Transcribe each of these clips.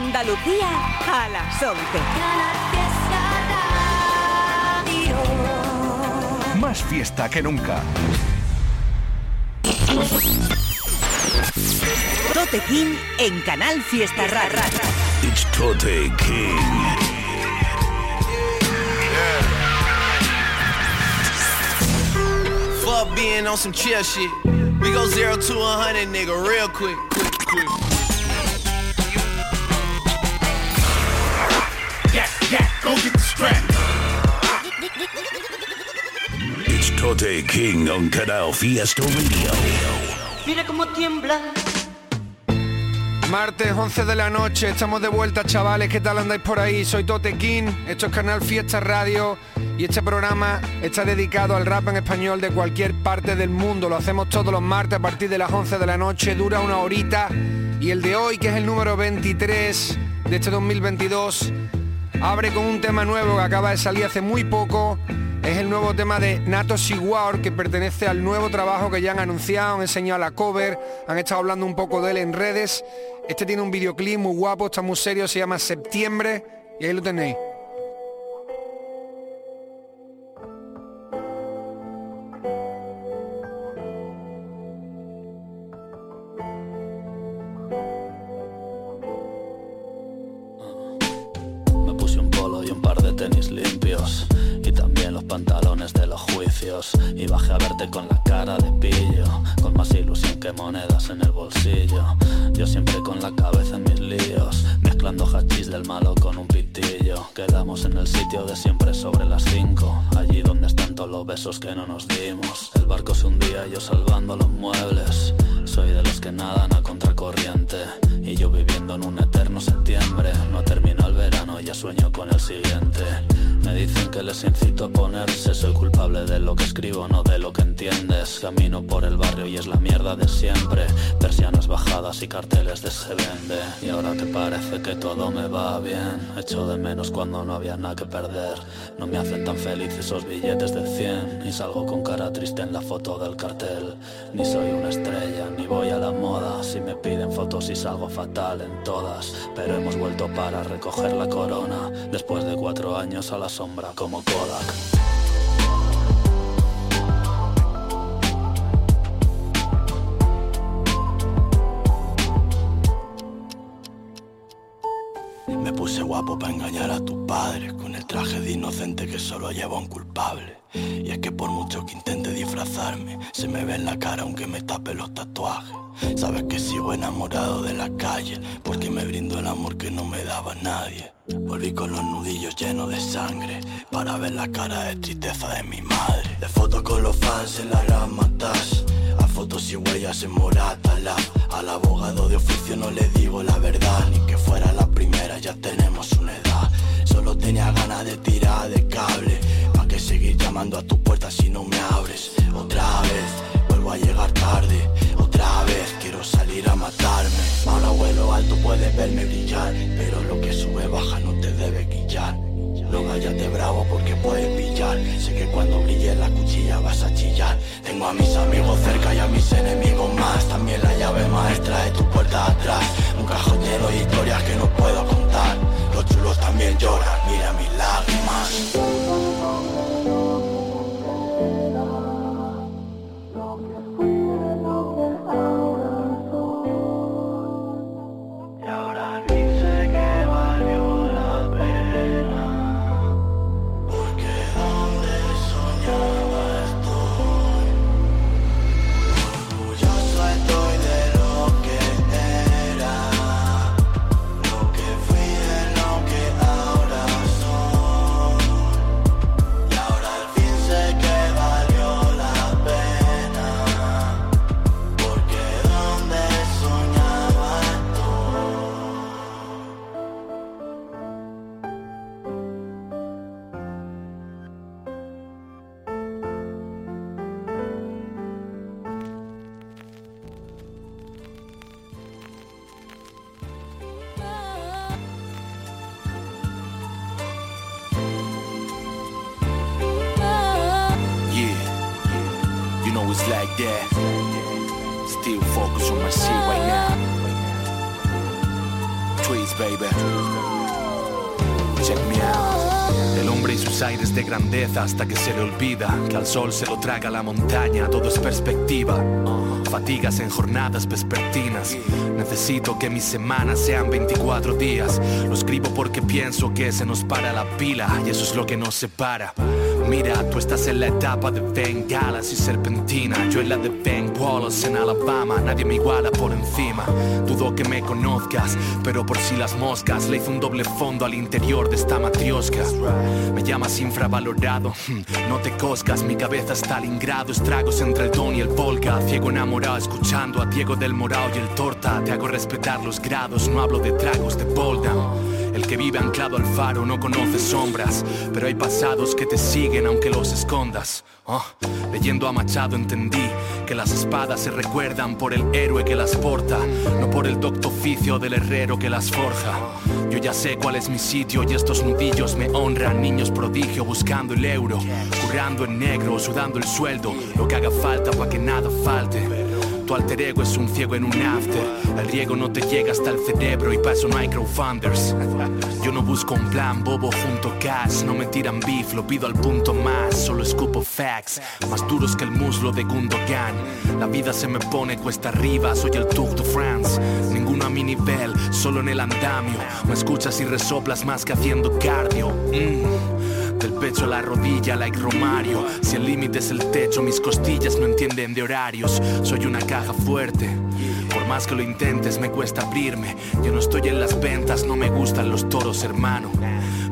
Andalucía a las 11. Más fiesta que nunca. Tote King en Canal Fiesta Rara. It's Tote King. Fuck being on some chill shit. We go zero to a hundred, nigga, real quick, quick, quick. Tote King on Canal Fiesta Radio. Mira cómo tiembla. Martes 11 de la noche, estamos de vuelta chavales, ¿qué tal andáis por ahí? Soy Tote King, esto es Canal Fiesta Radio y este programa está dedicado al rap en español de cualquier parte del mundo. Lo hacemos todos los martes a partir de las 11 de la noche, dura una horita y el de hoy, que es el número 23 de este 2022, abre con un tema nuevo que acaba de salir hace muy poco. Es el nuevo tema de Nato Siguar que pertenece al nuevo trabajo que ya han anunciado, han enseñado la cover, han estado hablando un poco de él en redes. Este tiene un videoclip muy guapo, está muy serio, se llama Septiembre y ahí lo tenéis. Con la cara de pillo, con más ilusión que monedas en el bolsillo. Yo siempre con la cabeza en mis líos, mezclando hachís del malo con un pitillo. Quedamos en el sitio de siempre sobre las 5, allí donde están todos los besos que no nos dimos. Barco se hundía y yo salvando los muebles. Soy de los que nadan a contracorriente y yo viviendo en un eterno septiembre. No termino el verano, ya sueño con el siguiente. Me dicen que les incito a ponerse, soy culpable de lo que escribo, no de lo que entiendes. Camino por el barrio y es la mierda de siempre. Persianas bajadas y carteles de se vende. Y ahora que parece que todo me va bien, echo de menos cuando no había nada que perder. No me hacen tan feliz esos billetes de 100, ni salgo con cara triste en la foto del cartel. Ni soy una estrella, ni voy a la moda. Si me piden fotos y salgo fatal en todas, pero hemos vuelto para recoger la corona. Después de cuatro años a la sombra como Kodak. Me puse guapo para engañar a tus padres traje de inocente que solo lleva un culpable. Y es que por mucho que intente disfrazarme, se me ve en la cara aunque me tape los tatuajes. Sabes que sigo enamorado de la calle, porque me brindo el amor que no me daba nadie. Volví con los nudillos llenos de sangre, para ver la cara de tristeza de mi madre. De fotos con los fans en la gran matas. A fotos y huellas en morata la, Al abogado de oficio no le digo la verdad Ni que fuera la primera, ya tenemos una edad Solo tenía ganas de tirar de cable. Pa' que seguir llamando a tu puerta si no me abres. Otra vez, vuelvo a llegar tarde. Otra vez, quiero salir a matarme. Ahora vuelo alto, puedes verme brillar. Pero lo que sube baja no te debe guillar. No vayas de bravo porque puedes pillar. Sé que cuando brille la cuchilla vas a chillar. Tengo a mis amigos cerca y a mis enemigos más. También la llave maestra de tu puerta grandeza hasta que se le olvida que al sol se lo traga la montaña, todo es perspectiva. Fatigas en jornadas vespertinas. Necesito que mis semanas sean 24 días. Lo escribo porque pienso que se nos para la pila y eso es lo que nos separa. Mira, tú estás en la etapa de bengalas y serpentina. Yo en la de Ben Wallace en Alabama. Nadie me iguala por encima. Dudo que me conozcas, pero por si las moscas le hice un doble fondo al interior de esta matriosca. Me llamas infravalorado, no te coscas. Mi cabeza está al ingrado. Estragos entre el don y el Volga. Ciego enamorado, escuchando a Diego del Morao y el Torta. Te hago respetar los grados, no hablo de tragos de Boldan. El que vive anclado al faro no conoce sombras, pero hay pasados que te siguen aunque los escondas. Oh, leyendo a Machado entendí que las espadas se recuerdan por el héroe que las porta, no por el docto oficio del herrero que las forja. Yo ya sé cuál es mi sitio y estos nudillos me honran, niños prodigio buscando el euro, currando en negro, sudando el sueldo, lo que haga falta para que nada falte. Tu alter ego es un ciego en un after. El riego no te llega hasta el cerebro y hay crowdfunders. Yo no busco un plan bobo junto cash. No me tiran beef, lo pido al punto más. Solo escupo facts, más duros que el muslo de Gundogan. La vida se me pone cuesta arriba, soy el Tour de France. Ninguno a mi nivel, solo en el andamio. Me escuchas y resoplas más que haciendo cardio. Mm. Del pecho a la rodilla, like Romario. Si el límite es el techo, mis costillas no entienden de horarios. Soy una caja fuerte. Por más que lo intentes, me cuesta abrirme. Yo no estoy en las ventas, no me gustan los toros, hermano.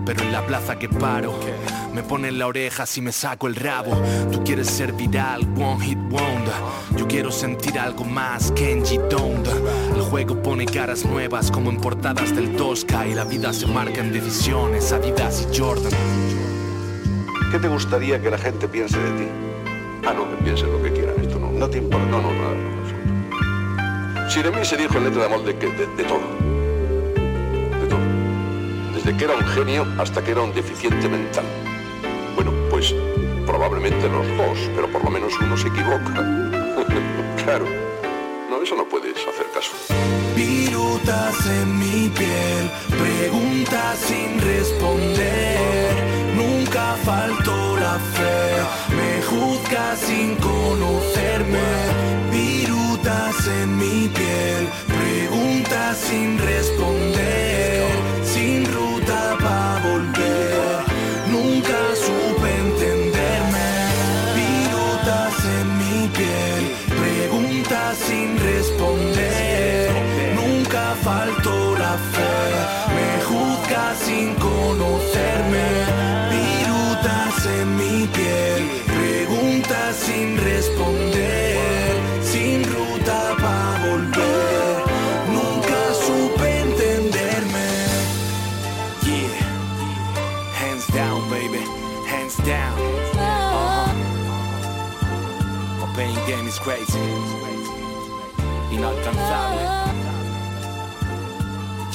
Pero en la plaza que paro, me ponen la oreja si me saco el rabo. Tú quieres ser viral, one hit wonder. Yo quiero sentir algo más, Kenji Donda. El juego pone caras nuevas como en portadas del Tosca. Y la vida se marca en decisiones, Adidas y Jordan. ¿Qué te gustaría que la gente piense de ti? Ah, no, que piensen lo que quieran, esto no, no te importa, no, no, nada, no. Si de mí se dijo en letra de amor de, que, de, de todo, de todo, desde que era un genio hasta que era un deficiente mental. Bueno, pues probablemente los dos, pero por lo menos uno se equivoca. claro, no, eso no puedes hacer caso. Virutas en mi piel, preguntas sin responder. Me juzgas sin conocerme. Virutas en mi piel, preguntas sin responder.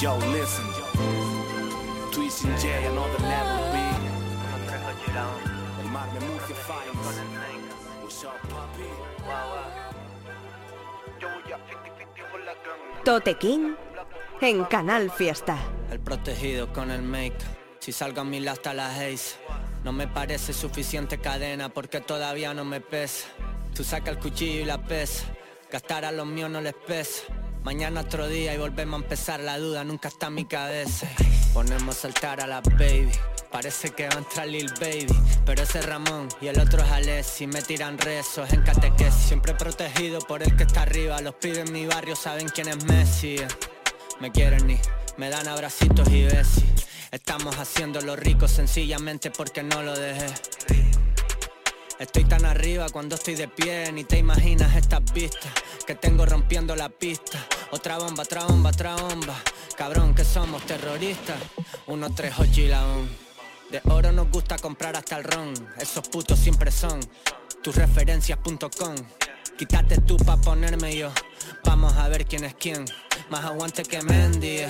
Yo, listen. Twist and J, another level, B. El Magne Murcia Finds. What's up, papi? Tote King en Canal Fiesta. El protegido con el make. Si salgo a mil hasta las seis. No me parece suficiente cadena porque todavía no me pesa. Tú saca el cuchillo y la pesa. Gastar a los míos no les pesa. Mañana otro día y volvemos a empezar. La duda nunca está en mi cabeza. Ponemos a saltar a la baby. Parece que va a entrar Lil Baby. Pero ese es Ramón y el otro es Alessi. Me tiran rezos en catequesis. Siempre protegido por el que está arriba. Los pibes en mi barrio saben quién es Messi. Me quieren y me dan abracitos y besis. Estamos haciéndolo rico sencillamente porque no lo dejé. Estoy tan arriba cuando estoy de pie, ni te imaginas estas vistas que tengo rompiendo la pista. Otra bomba, otra bomba, otra bomba. Cabrón, que somos terroristas. Uno, tres, ocho y la on. De oro nos gusta comprar hasta el ron. Esos putos siempre son tus referencias.com. Quítate tú pa' ponerme yo. Vamos a ver quién es quién. Más aguante que Mendy. eh.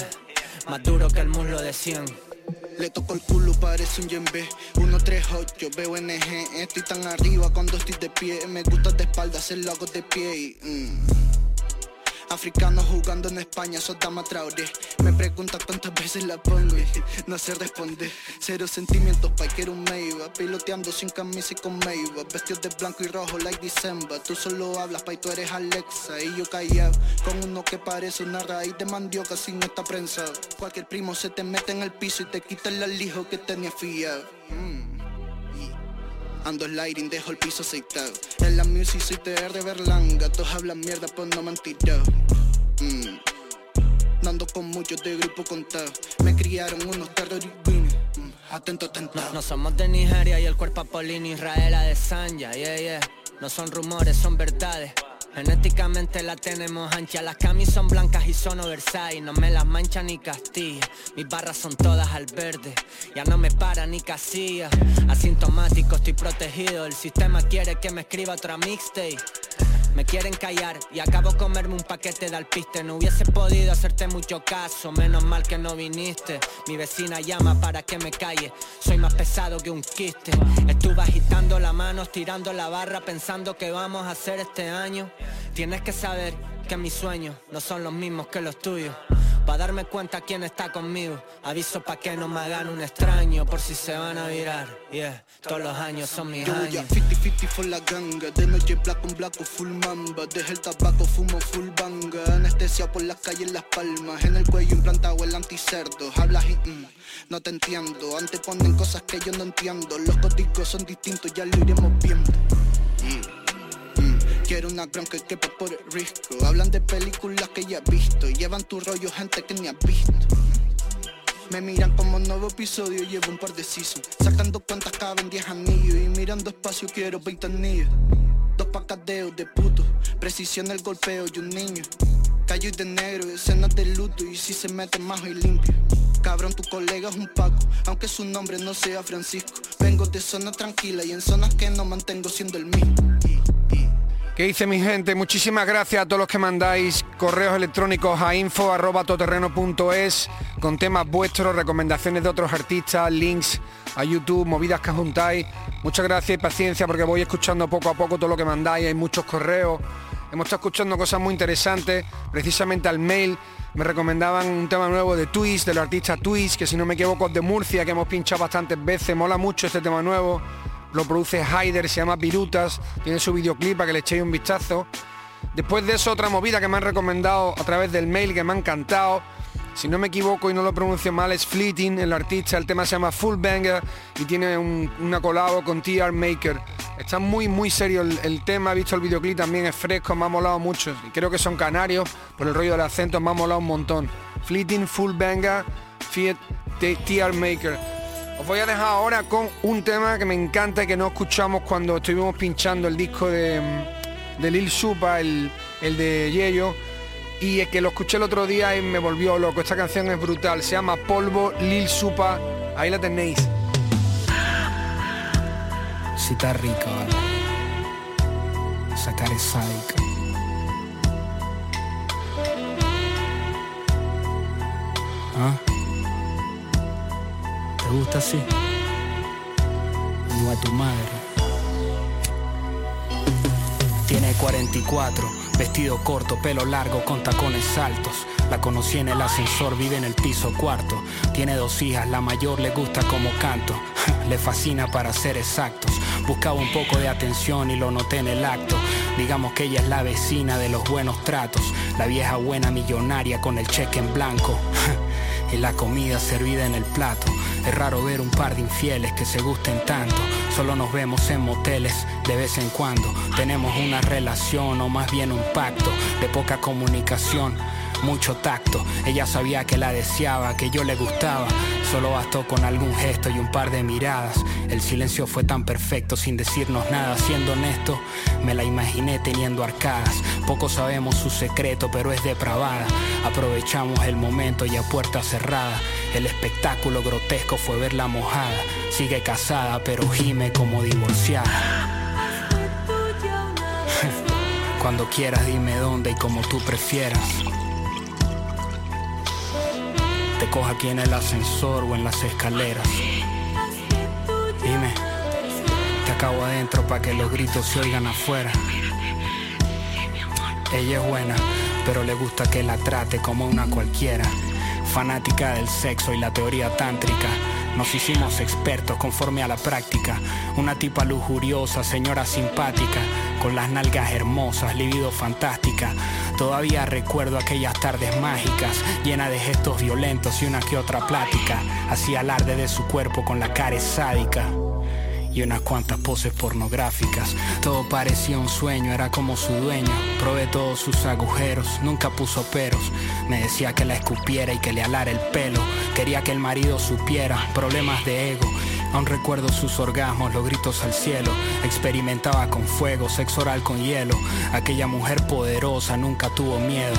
Más duro que el muslo de 100. Le toco el culo, parece un yembe 138, veo NG Estoy tan arriba cuando estoy de pie Me gusta de espalda, hacerlo hago de pie y, mm. Africanos jugando en España, Sotama Traoré. Me pregunta cuántas veces la pongo y no se responde. Cero sentimientos, pa' quiero un Meiba. Piloteando sin camisa y con Meiba. Vestidos de blanco y rojo, like December. Tú solo hablas, pa' y tú eres Alexa. Y yo callado, con uno que parece una raíz de mandioca sin no está prensado. Cualquier primo se te mete en el piso y te quita el alijo que tenía fiado. Mm. Ando sliding, dejo el piso aceitado. En la music soy TR Berlanga. Todos hablan mierda, pues no me han tirado. Mm. Con muchos de grupo contado. Me criaron unos terroristas. Mm. Atento, atento. No, no somos de Nigeria y el cuerpo Apolino Israela de Sanya, yeah, yeah. No son rumores, son verdades. Genéticamente la tenemos ancha, las camis son blancas y son oversize, no me las mancha ni Castilla, mis barras son todas al verde, ya no me para ni casilla, asintomático estoy protegido, el sistema quiere que me escriba otra mixtape. Me quieren callar y acabo comerme un paquete de alpiste. No hubiese podido hacerte mucho caso, menos mal que no viniste. Mi vecina llama para que me calle. Soy más pesado que un quiste. Estuve agitando la mano, tirando la barra, pensando que vamos a hacer este año. Tienes que saber que mis sueños no son los mismos que los tuyos. Pa' darme cuenta quién está conmigo. Aviso pa' que no me hagan un extraño Por si se van a virar. Yeah, todos los años son mis Yo años. ya 50-50 for la ganga. De noche black on black o full mamba. Deja el tabaco, fumo full banga. Anestesia por las calles, las palmas. En el cuello implantado el anticerdo. Hablas y mm, no te entiendo. Anteponen cosas que yo no entiendo. Los códigos son distintos, ya lo iremos viendo. Mm. Quiero una gran que quepa por el risco. Hablan de películas que ya he visto Llevan tu rollo gente que ni has visto. Me miran como nuevo episodio, llevo un par de seasons. Sacando cuentas caben 10 anillos Y mirando espacio quiero 20 anillos. Dos pacadeos de puto Precisión el golpeo y un niño. Callo y de negro, escenas de luto Y si se mete majo y limpio. Cabrón, tu colega es un Paco Aunque su nombre no sea Francisco. Vengo de zona tranquila y en zonas que no mantengo siendo el mismo ¿Qué dice mi gente? Muchísimas gracias a todos los que mandáis correos electrónicos a info.toterreno.es con temas vuestros, recomendaciones de otros artistas, links a YouTube, movidas que juntáis. Muchas gracias y paciencia porque voy escuchando poco a poco todo lo que mandáis, hay muchos correos. Hemos estado escuchando cosas muy interesantes, precisamente al mail me recomendaban un tema nuevo de Twist, de los artistas Twist, que si no me equivoco es de Murcia, que hemos pinchado bastantes veces, mola mucho este tema nuevo lo produce Haider, se llama Virutas, tiene su videoclip para que le echéis un vistazo. Después de eso, otra movida que me han recomendado a través del mail que me ha encantado. Si no me equivoco y no lo pronuncio mal, es Fleeting, el artista. El tema se llama Full Banger y tiene una colabo con TR Maker. Está muy, muy serio el, tema. He visto el videoclip también, es fresco, me ha molado mucho. Y creo que son canarios, por el rollo del acento, me ha molado un montón. Fleeting, Full Banger, Fiat TR Maker. Os voy a dejar ahora con un tema que me encanta y que no escuchamos cuando estuvimos pinchando el disco de, de Lil Supa, el, el de Yello. Y es que lo escuché el otro día y me volvió loco. Esta canción es brutal. Se llama Polvo Lil Supa. Ahí la tenéis. Si está vale. Sacar sádica. Gusta así? Como a tu madre. Tiene 44, vestido corto, pelo largo con tacones altos. La conocí en el ascensor, vive en el piso cuarto. Tiene dos hijas, la mayor le gusta como canto. le fascina para ser exactos. Buscaba un poco de atención y lo noté en el acto. Digamos que ella es la vecina de los buenos tratos. La vieja buena millonaria con el cheque en blanco. y la comida servida en el plato. Es raro ver un par de infieles que se gusten tanto. Solo nos vemos en moteles de vez en cuando. Tenemos una relación o más bien un pacto de poca comunicación mucho tacto. Ella sabía que la deseaba, que yo le gustaba. Solo bastó con algún gesto y un par de miradas. El silencio fue tan perfecto sin decirnos nada. Siendo honesto, me la imaginé teniendo arcadas. Poco sabemos su secreto, pero es depravada. Aprovechamos el momento y a puerta cerrada. El espectáculo grotesco fue verla mojada. Sigue casada, pero gime como divorciada. Cuando quieras dime dónde y como tú prefieras. Coja aquí en el ascensor o en las escaleras. Dime, te acabo adentro para que los gritos se oigan afuera. Ella es buena, pero le gusta que la trate como una cualquiera. Fanática del sexo y la teoría tántrica. Nos hicimos expertos conforme a la práctica. Una tipa lujuriosa, señora simpática, con las nalgas hermosas, libido fantástica. Todavía recuerdo aquellas tardes mágicas, llenas de gestos violentos y una que otra plática. Hacía alarde de su cuerpo con la cara sádica y unas cuantas poses pornográficas. Todo parecía un sueño, era como su dueño. Probé todos sus agujeros, nunca puso peros. Me decía que la escupiera y que le alara el pelo. Quería que el marido supiera, problemas de ego. Aún recuerdo sus orgasmos, los gritos al cielo. Experimentaba con fuego, sexo oral con hielo. Aquella mujer poderosa nunca tuvo miedo.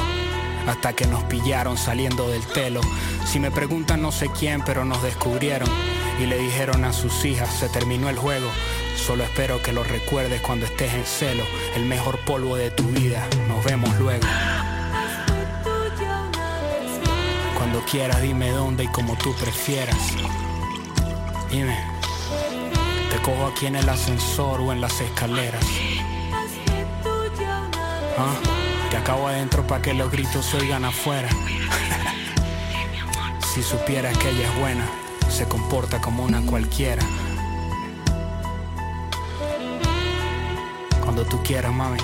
Hasta que nos pillaron saliendo del telo. Si me preguntan no sé quién, pero nos descubrieron y le dijeron a sus hijas, se terminó el juego, solo espero que lo recuerdes cuando estés en celo, el mejor polvo de tu vida, nos vemos luego. Cuando quieras dime dónde y como tú prefieras. Dime, te cojo aquí en el ascensor o en las escaleras. ¿Ah? Te acabo adentro para que los gritos se oigan afuera. si supieras que ella es buena se comporta como una cualquiera. Cuando tú quieras, mami.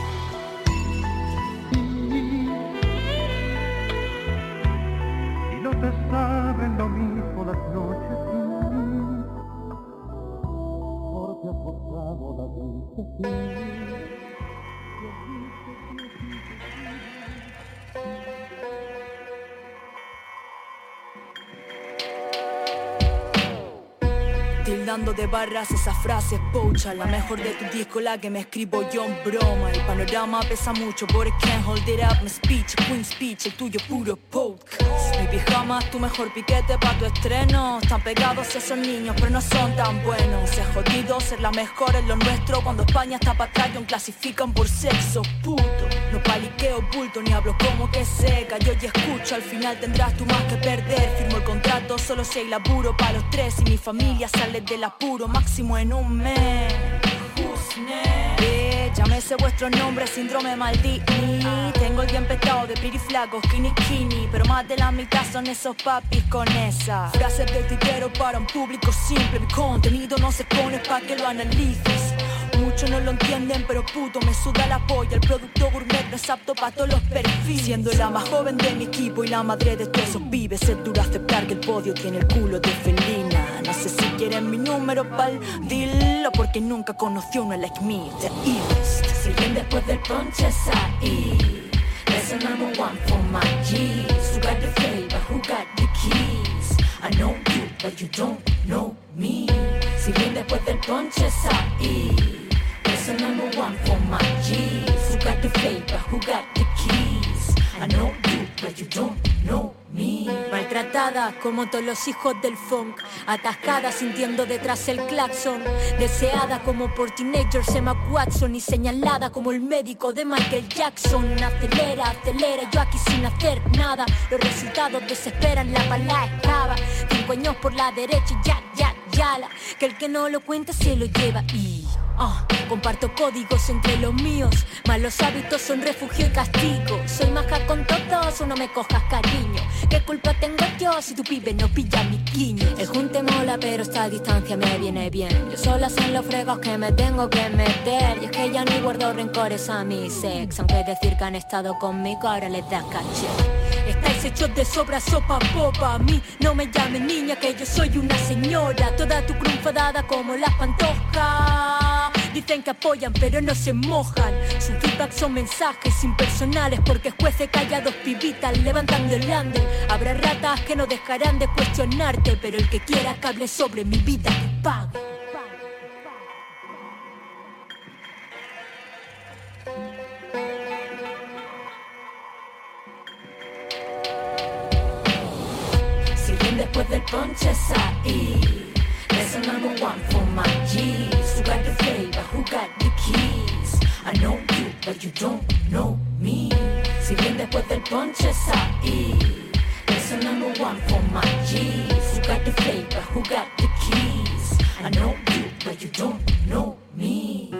Barras esas frases pocha La mejor de tu disco, la que me escribo yo en broma. El panorama pesa mucho, but I can't hold it up. My speech, queen speech, el tuyo puro podcast. Mi pijama tu mejor piquete pa' tu estreno. Están pegados esos niños, pero no son tan buenos. Ha jodido ser la mejor en lo nuestro. Cuando España está pa' atrás, clasifican por sexo puto. No paliqueo bulto, ni hablo como que seca. Yo ya escucho, al final tendrás tú más que perder. Firmo el contrato, solo si hay laburo para los tres. Y mi familia sale del apuro máximo en un mes. Eh, llámese vuestro nombre, síndrome Maldini. Tengo el día empezado de pretty flaco, skinny skinny. Pero más de la mitad son esos papis con esa. Frases de titero para un público simple. Mi contenido no se pone pa' que lo analices. Muchos no lo entienden, pero puto me suda la polla. El producto gourmet no es apto para todos los perfiles. Siendo la más joven de mi equipo y la madre de todos esos pibes, es duro aceptar que el podio tiene el culo de felina. No sé si quieren mi número pal, dilo porque nunca conoció una like me, the East. Si bien después del ponche es ahí. There's a number one for my G's. Who got the flavor? Who got the keys? I know you, but you don't know me. Si bien después del ponche es ahí. There's a number one for my. Who got the flavor? Who got the keys? I know you, but you don't know me. Maltratada como todos los hijos del funk, atascada sintiendo detrás el claxon, deseada como por teenagers Emma Watson y señalada como el médico de Michael Jackson. Acelera, acelera, yo aquí sin hacer nada. Los resultados desesperan, la bala escava. Cinco años por la derecha ya, ya, Que el que no lo cuenta se lo lleva y. Ah, comparto códigos entre los míos, malos hábitos son refugio y castigo. Soy maja con todos o no me cojas cariño. ¿Qué culpa tengo yo si tu pibe no pilla mi quiño? El junte mola, pero esta distancia me viene bien. Yo sola son los fregos que me tengo que meter. Y es que ya ni guardo rencores a mi sex. Aunque decir que han estado conmigo ahora les da caché. Estáis hechos de sobra, sopa, popa. A mí no me llames niña, que yo soy una señora. Toda tu cruz dada como las pantojas. Dicen que apoyan, pero no se mojan. Su feedback son mensajes impersonales porque juece callados pibitas levantando el lander. Habrá ratas que no dejarán de cuestionarte, pero el que quiera que hable sobre mi vida que pague. Después del ponche es ahí. There's a number one for my G's. Who got the flavor? Who got the keys? I know you, but you don't know me. Si bien después del ponche es ahí. There's a number one for my G's. Who got the flavor? Who got the keys? I know you, but you don't know me.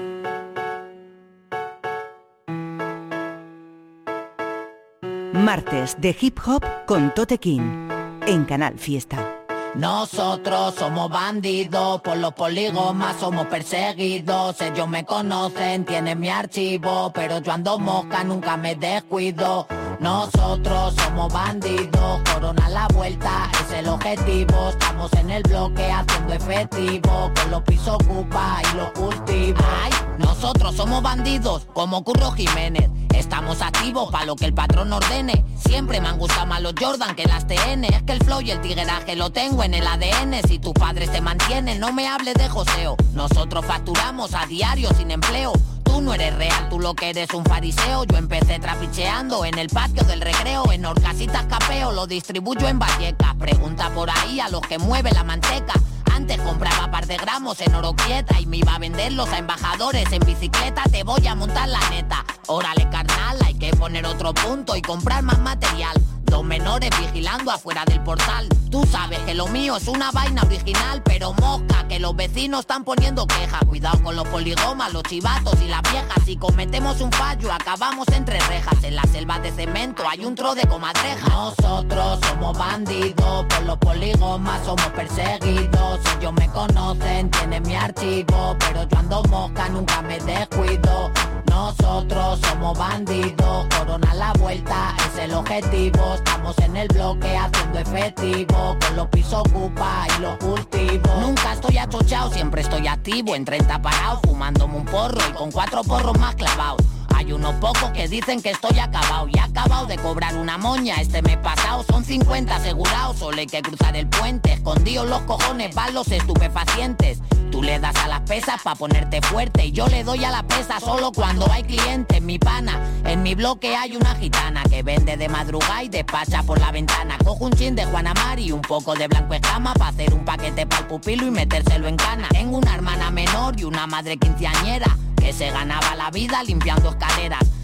Martes de hip hop con Tote en Canal Fiesta. Nosotros somos bandidos, por los polígonos somos perseguidos. Ellos me conocen, tienen mi archivo, pero yo ando mosca, nunca me descuido. Nosotros somos bandidos, corona la vuelta, es el objetivo. Estamos en el bloque haciendo efectivo, con los pisos ocupa y los cultivos. Ay, nosotros somos bandidos, como Curro Jiménez. Estamos activos para lo que el patrón ordene. Siempre me han gustado más los Jordan que las TN. Es que el flow y el tigueraje lo tengo en el ADN. Si tus padres te mantienen, no me hables de joseo. Nosotros facturamos a diario sin empleo. Tú no eres real, tú lo que eres un fariseo. Yo empecé trapicheando en el patio del recreo, en Orcasitas Capeo, lo distribuyo en Vallecas. Pregunta por ahí a los que mueve la manteca. Antes compraba par de gramos en oro quieta y me iba a venderlos a embajadores en bicicleta. Te voy a montar la neta. Órale, carnal, hay que poner otro punto y comprar más material. Dos menores vigilando afuera del portal. Tú sabes que lo mío es una vaina original, pero mosca, que los vecinos están poniendo queja. Cuidado con los poligomas, los chivatos y las viejas. Si cometemos un fallo, acabamos entre rejas. En la selva de cemento hay un tro de comadreja. Nosotros somos bandidos, por los poligomas somos perseguidos. Ellos me conocen, tienen mi archivo, pero yo ando mosca, nunca me descuido. Nosotros somos bandidos, corona la vuelta, es el objetivo. Estamos en el bloque haciendo efectivo, con los pisos ocupa y los cultivos. Nunca estoy achochado, siempre estoy activo, en 30 parados, fumándome un porro y con cuatro porros más clavados. Hay unos pocos que dicen que estoy acabado y acabado de cobrar una moña. Este mes pasado son 50 asegurados, solo hay que cruzar el puente. Escondidos los cojones van los estupefacientes. Tú le das a las pesas pa' ponerte fuerte y yo le doy a la pesa solo cuando hay clientes. Mi pana, en mi bloque hay una gitana que vende de madrugada y despacha por la ventana. Cojo un chin de Juana y un poco de blanco escama para hacer un paquete para el pupilo y metérselo en cana. Tengo una hermana menor y una madre quinceañera que se ganaba la vida limpiando escaleras.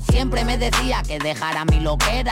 Siempre me decía que dejara mi loquera,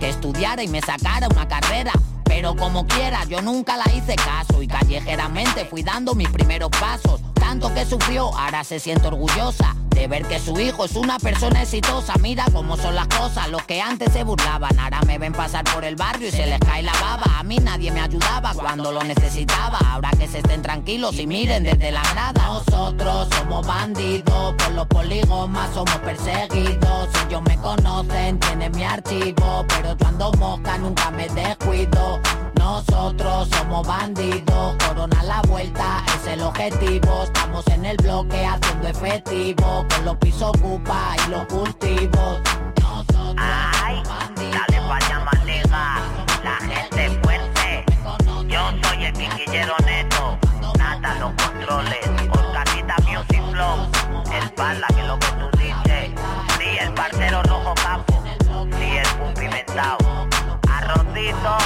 que estudiara y me sacara una carrera. Pero como quiera, yo nunca la hice caso y callejeramente fui dando mis primeros pasos. Tanto que sufrió, ahora se siente orgullosa de ver que su hijo es una persona exitosa. Mira cómo son las cosas, los que antes se burlaban, ahora me ven pasar por el barrio y se les cae la baba. A mí nadie me ayudaba cuando lo necesitaba. Ahora que se estén tranquilos y miren desde la grada. Nosotros somos bandidos, por los polígonos somos perseguidos. Ellos me conocen, tienen mi archivo, pero yo ando mosca, nunca me descuido. Nosotros somos bandidos, corona la vuelta, es el objetivo. Estamos en el bloque haciendo efectivo, con los pisos ocupa y los cultivos. Nosotros Ay, dale pa' legal, la gente fuerte. Yo soy el piquillero neto, nada los controles. Oscarita Music Flow, el pala que lo que tú dices. Sí, el parcero rojo capo, sí, el cumplimentado. Arrocito,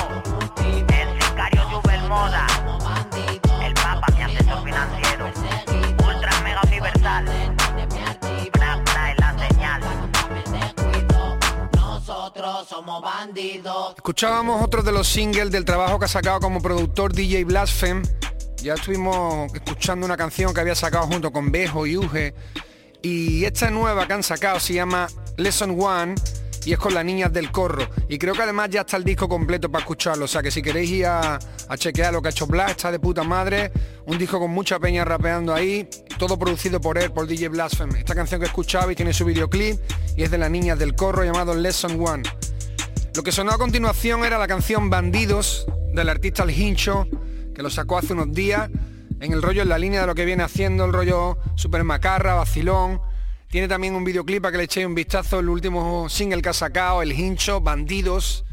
el sicario Jubel Moda, somos bandidos. Escuchábamos otro de los singles del trabajo que ha sacado como productor DJ Blaspheme. Ya estuvimos escuchando una canción que había sacado junto con Bejo y Uge. Y esta nueva que han sacado se llama Lesson One y es con las niñas del corro. Y creo que además ya está el disco completo para escucharlo. O sea que si queréis ir a, chequear lo que ha hecho Blas, está de puta madre. Un disco con mucha peña rapeando ahí. Todo producido por él, por DJ Blaspheme. Esta canción que escuchabais tiene su videoclip y es de las niñas del corro llamado Lesson One. Lo que sonó a continuación era la canción Bandidos del artista El Hincho, que lo sacó hace unos días, en el rollo, en la línea de lo que viene haciendo, el rollo super macarra, vacilón. Tiene también un videoclip para que le echéis un vistazo, el último single que ha sacado, El Hincho, Bandidos.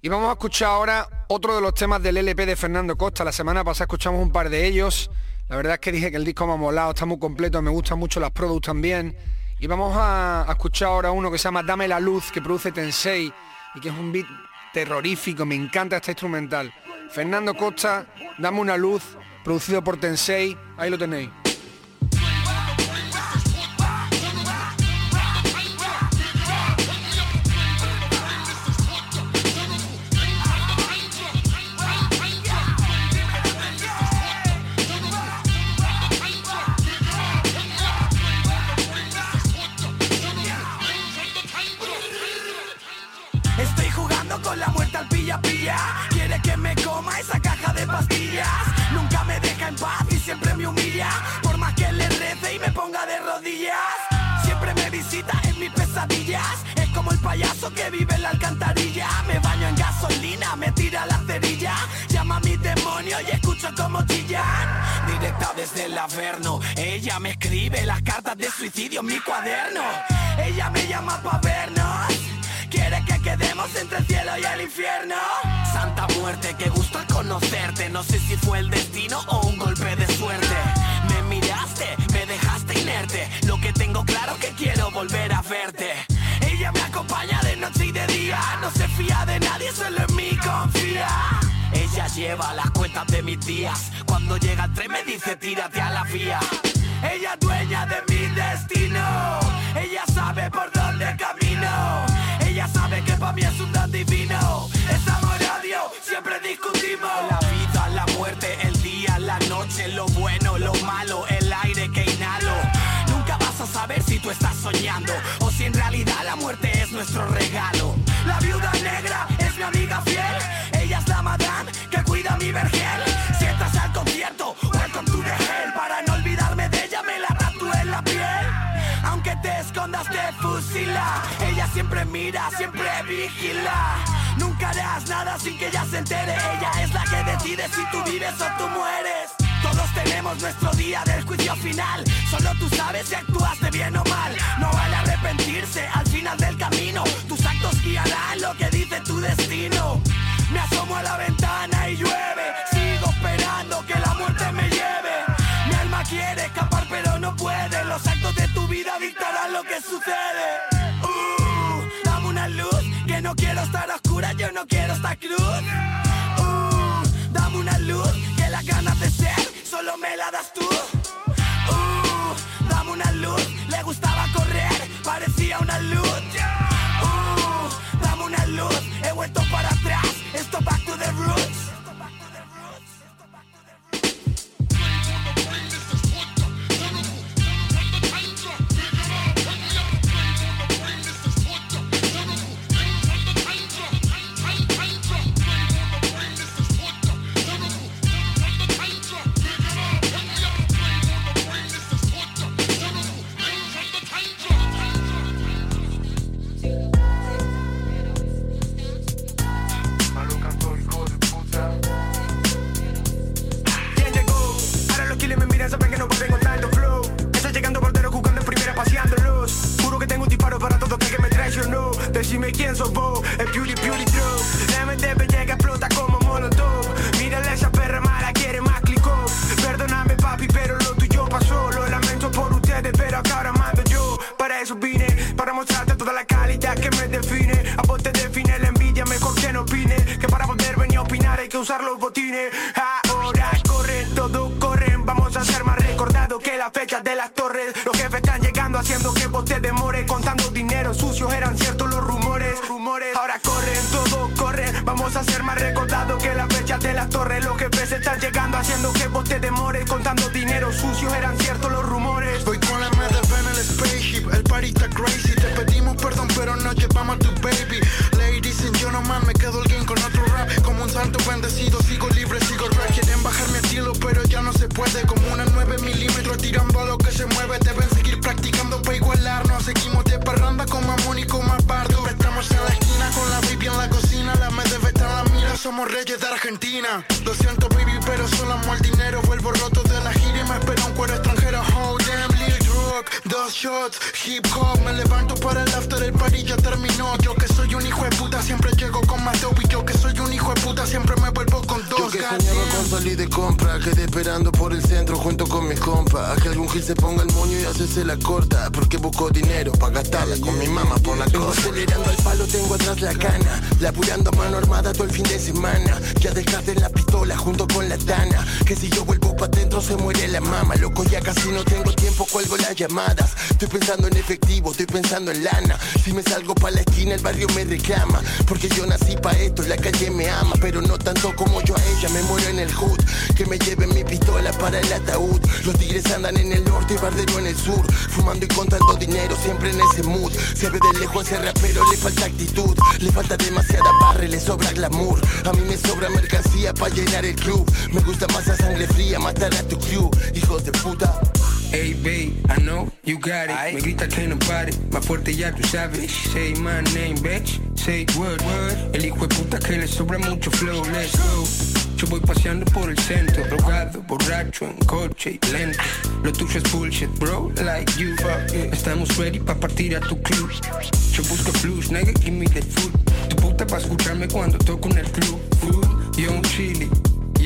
Y vamos a escuchar ahora otro de los temas del LP de Fernando Costa. La semana pasada escuchamos un par de ellos. La verdad es que dije que el disco me ha molado, está muy completo, me gustan mucho las products también. Y vamos a, a escuchar ahora uno que se llama Dame la Luz, que produce Tensei y que es un beat terrorífico, me encanta este instrumental. Fernando Costa, Dame una Luz, producido por Tensei, ahí lo tenéis. Payaso que vive en la alcantarilla. Me baño en gasolina, me tira la cerilla. Llama a mi demonio y escucho como chillan. Directa desde el averno. Ella me escribe las cartas de suicidio en mi cuaderno. Ella me llama pa' vernos. Quiere que quedemos entre el cielo y el infierno. Santa muerte, qué gusto conocerte. No sé si fue el destino o un golpe de suerte. Me miraste, me dejaste inerte. Lo que tengo claro que quiero volver a verte. Acompaña de noche y de día. No se fía de nadie, solo en mí confía. Ella lleva las cuentas de mis días. Cuando llega el tren me dice tírate a la vía. Ella es dueña de mi destino. Ella sabe por dónde camino. Ella sabe que para mí es un dan divino. Es amor odio, siempre discutimos. La vida, la muerte, el día, la noche, lo bueno, lo malo, el aire que inhalo. Nunca vas a saber si tú estás soñando o si nuestro regalo. La viuda negra es mi amiga fiel. Ella es la madame que cuida mi vergel. Si entras al concierto, welcome to the hell. Para no olvidarme de ella, me la tatué en la piel. Aunque te escondas, te fusila. Ella siempre mira, siempre vigila. Nunca harás nada sin que ella se entere. Ella es la que decide si tú vives o tú mueres. Tenemos nuestro día del juicio final. Solo tú sabes si actuaste bien o mal. No vale arrepentirse al final del camino. Tus actos guiarán lo que dice tu destino. Me asomo a la ventana y llueve. Sigo esperando que la muerte me lleve. Mi alma quiere escapar pero no puede. Los actos de tu vida dictarán lo que sucede. Uh, dame una luz que no quiero estar oscura. Yo no quiero estar cruz. Decime quién sos vos, el beauty, beauty true. La MDB llega, explota como molotov. Mírale esa perra mala, quiere más clicó. Perdóname, papi, pero lo tuyo pasó. Lo lamento por ustedes, pero acá ahora mando yo. Para eso vine, para mostrarte toda la calidad que me define. A vos te define la envidia, mejor que no opine. Que para poder venir a opinar hay que usar los botines. shot. Hip hop. Me levanto para el after, el party ya terminó. Yo que soy un hijo de puta, siempre llego con más dope. Y yo que soy un hijo de puta, siempre me vuelvo con dos. Yo que soñaba con salir de compra, quedé esperando por el centro junto con mis compas. A que algún gil se ponga el moño y hacerse la corta. Porque busco dinero para gastarla con mi mamá por la cosa. acelerando al palo, tengo atrás la cana Laburando a mano armada todo el fin de semana Ya dejaste la pistola junto con la tana Que si yo vuelvo pa' dentro se muere la mama Loco, ya casi no tengo tiempo, cuelgo las llamadas Estoy pensando en efectivo, estoy pensando en lana. Si me salgo pa' la esquina el barrio me reclama. Porque yo nací pa' esto, la calle me ama. Pero no tanto como yo a ella, me muero en el hood. Que me lleven mi pistola para el ataúd. Los tigres andan en el norte y Bardero en el sur. Fumando y contando dinero, siempre en ese mood. Se ve de lejos ese rapero, le falta actitud. Le falta demasiada barra y le sobra glamour. A mí me sobra mercancía para llenar el club. Me gusta más la sangre fría, matar a tu crew, hijos de puta. Hey babe, I know you got it. Me grita que no pare, más fuerte ya tú sabes. Say my name, bitch. Say word, word. El hijo de puta que le sobra mucho flow, let's go. Yo voy paseando por el centro, drogado, borracho, en coche y lento. Lo tuyo es bullshit, bro, like you. Estamos ready pa' partir a tu club. Yo busco flush, nigga, give me the food. Tu puta pa' escucharme cuando toco en el club. Food, yo un chili.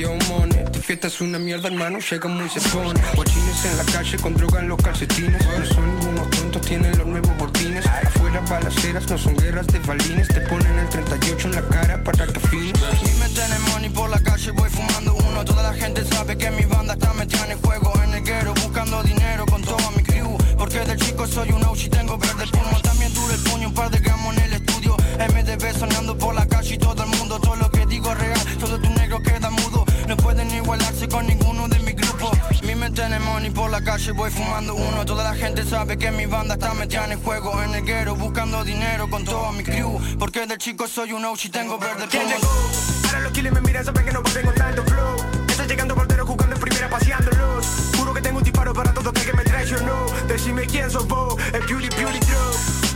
Yo money, tu fiesta es una mierda hermano, llega muy se pone Guachines en la calle con droga en los calcetines. No son ningunos tontos, tienen los nuevos botines. Afuera balaceras, no son guerras de balines. Te ponen el 38 en la cara para que afines. Y me tienen money por la calle, voy fumando uno. Toda la gente sabe que mi banda está metida en el juego. En el guero, buscando dinero con toda mi crew. Porque del chico soy un OG, tengo verde pulmón También duro el puño, un par de gramos en el estudio. MDB sonando por la calle y todo el mundo Todo lo que digo es real, todo tu pueden igualarse con ninguno de mi grupo. Mi mente en el money por la calle voy fumando uno. Toda la gente sabe que mi banda está metida en el juego. En el guero buscando dinero con toda mi crew. Porque del chico soy un OG tengo verde ¿Quién llegó? Ahora los killers me miran, saben que no pasen con tanto flow. Estoy llegando portero jugando en primera paseándolos. Juro que tengo un disparo para todo que me traicionó. Decime quién sos vos, el beauty beauty drug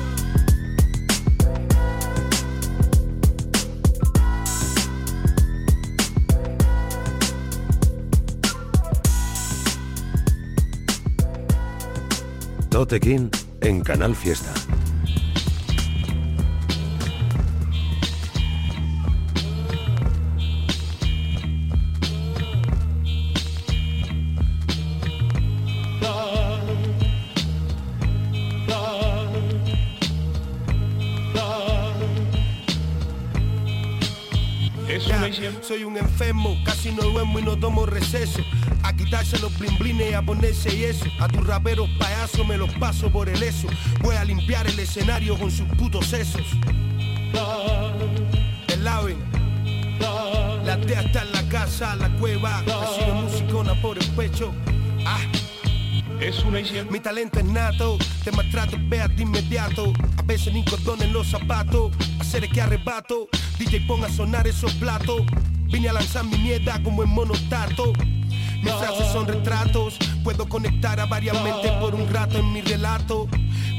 Tote King en Canal Fiesta. Soy un enfermo, casi no duermo y no tomo receso. A quitarse los blimblines y a ponerse y eso. A tus raperos payasos me los paso por el eso. Voy a limpiar el escenario con sus putos sesos. El laven. La tea está en la casa, la cueva. Recibe musicona por el pecho. Ah. Es una Mi talento es nato, te maltrato, veas de inmediato. A veces ni cordón en los zapatos, hacer que arrebato. DJ ponga a sonar esos platos. Vine a lanzar mi mierda como en monotato. Mis frases son retratos, puedo conectar a varias mentes por un rato en mi relato.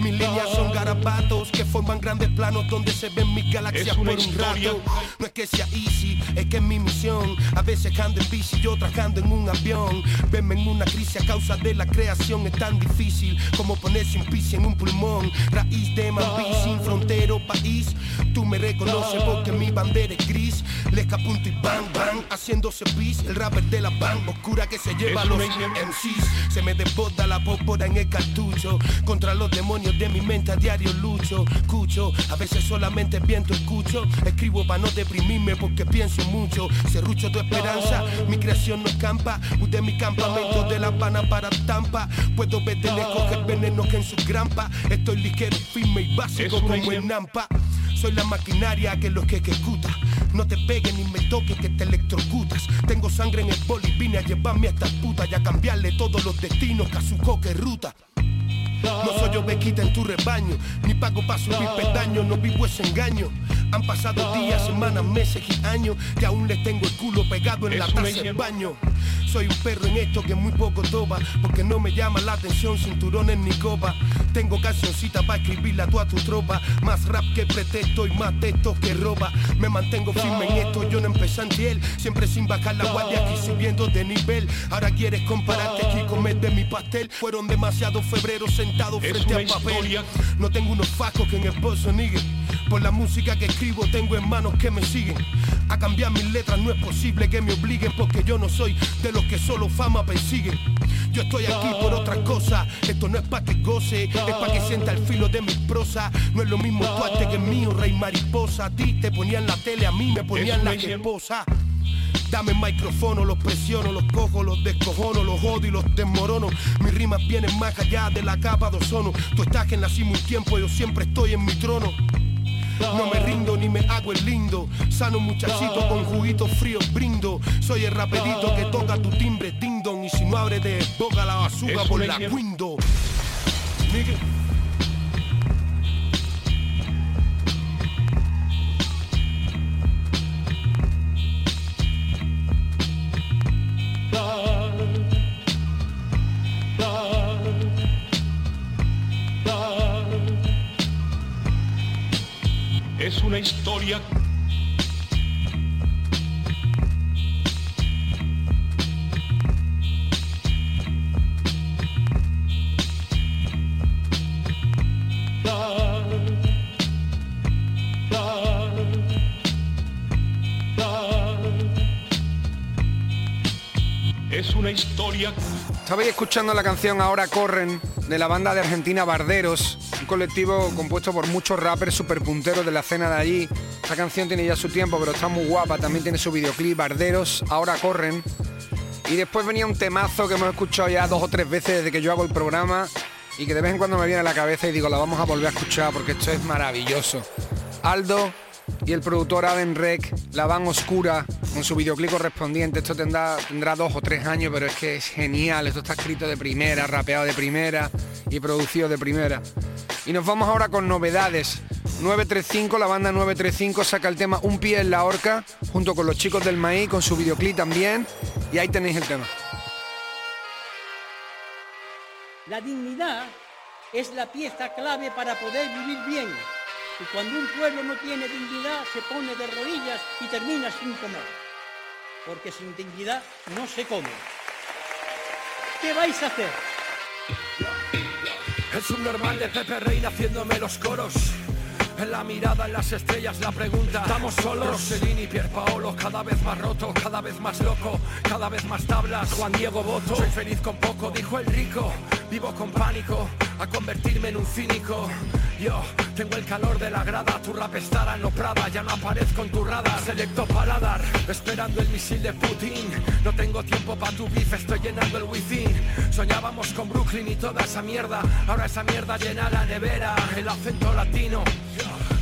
Mis líneas son garabatos que forman grandes planos donde se ven mis galaxias por un rato. No es que sea easy, es que es mi misión. A veces ando en bici y otras ando en un avión. Verme en una crisis a causa de la creación es tan difícil como ponerse un pis en un pulmón. Raíz de Mambí sin frontero país. Tú me reconoces porque mi bandera es gris. Les punto y bang bang haciéndose pis. El rapper de la bang oscura que se lleva a los MCs. Se me desborda la pólvora en el cartucho. Contra los demonios de mi mente a diario lucho, escucho, a veces solamente viento escucho, escribo para no deprimirme porque pienso mucho, serrucho tu esperanza, mi creación no escampa, de mi campamento de La Habana para Tampa, puedo ver de lejos el veneno que en su grampa, estoy ligero, firme y básico como en Nampa. Soy la maquinaria que los que ejecuta. No te pegues ni me toques que te electrocutas. Tengo sangre en el boli, vine a llevarme a esta puta y a cambiarle todos los destinos que a su coque ruta. No soy ovequita en tu rebaño, ni pago para subir peldaño, no vivo ese engaño. Han pasado días, semanas, meses y años, y aún les tengo el culo pegado en la taza del baño. Soy un perro en esto que muy poco toba, porque no me llama la atención cinturones ni copa. Tengo cancioncita para escribirla a toda tu tropa, más rap que pretexto y más texto que roba. Me mantengo firme en esto, yo no empecé él, siempre sin bajar la guardia aquí subiendo de nivel. Ahora quieres compararte aquí comer de mi pastel, fueron demasiados febreros sentado frente al papel. No tengo unos facos que en el bolso nieguen. Por la música que escribo tengo en manos que me siguen. A cambiar mis letras no es posible que me obliguen porque yo no soy de los que solo fama persiguen. Yo estoy aquí por otra cosa. Esto no es pa' que goce, es pa' que sienta el filo de mi prosa. No es lo mismo tu arte que mío, rey mariposa. A ti te ponían la tele, a mí me ponían la esposa. Dame el micrófono, los presiono, los cojo, los descojono, los odio y los desmorono. Mis rimas vienen más allá de la capa de ozono. Tú estás que nací muy tiempo, yo siempre estoy en mi trono. No me rindo ni me hago el lindo. Sano muchachito con juguitos fríos brindo. Soy el rapidito que toca tu timbre ding dong. Y si no abre de boca la basura por la window. Nigga. Es una historia Es una historia. Estabais escuchando la canción Ahora Corren de la banda de Argentina Barderos, un colectivo compuesto por muchos rappers super punteros de la escena de allí. Esta canción tiene ya su tiempo, pero está muy guapa. También tiene su videoclip Barderos, Ahora Corren. Y después venía un temazo que hemos escuchado ya dos o tres veces desde que yo hago el programa y que de vez en cuando me viene a la cabeza y digo, la vamos a volver a escuchar porque esto es maravilloso. Aldo y el productor Aden Rec, La Van Oscura, con su videoclip correspondiente. Esto tendrá, tendrá dos o tres años, pero es que es genial. Esto está escrito de primera, rapeado de primera y producido de primera. Y nos vamos ahora con novedades. 935, la banda 935 saca el tema Un pie en la horca, junto con los chicos del maíz, con su videoclip también. Y ahí tenéis el tema. La dignidad es la pieza clave para poder vivir bien. Y cuando un pueblo no tiene dignidad, se pone de rodillas y termina sin comer. Porque sin dignidad no se come. ¿Qué vais a hacer? Es un normal de Pepe Reina haciéndome los coros. En la mirada, en las estrellas, la pregunta ¿Estamos solos? Rossellini, Pierpaolo, cada vez más roto, cada vez más loco Cada vez más tablas, Juan Diego Boto Soy feliz con poco, dijo el rico Vivo con pánico, a convertirme en un cínico Yo tengo el calor de la grada Tu rap estará en lo Prada, ya no aparezco en tu radar Selecto paladar, esperando el misil de Putin. No tengo tiempo para tu beef, estoy llenando el wifi Soñábamos con Brooklyn y toda esa mierda Ahora esa mierda llena la nevera El acento latino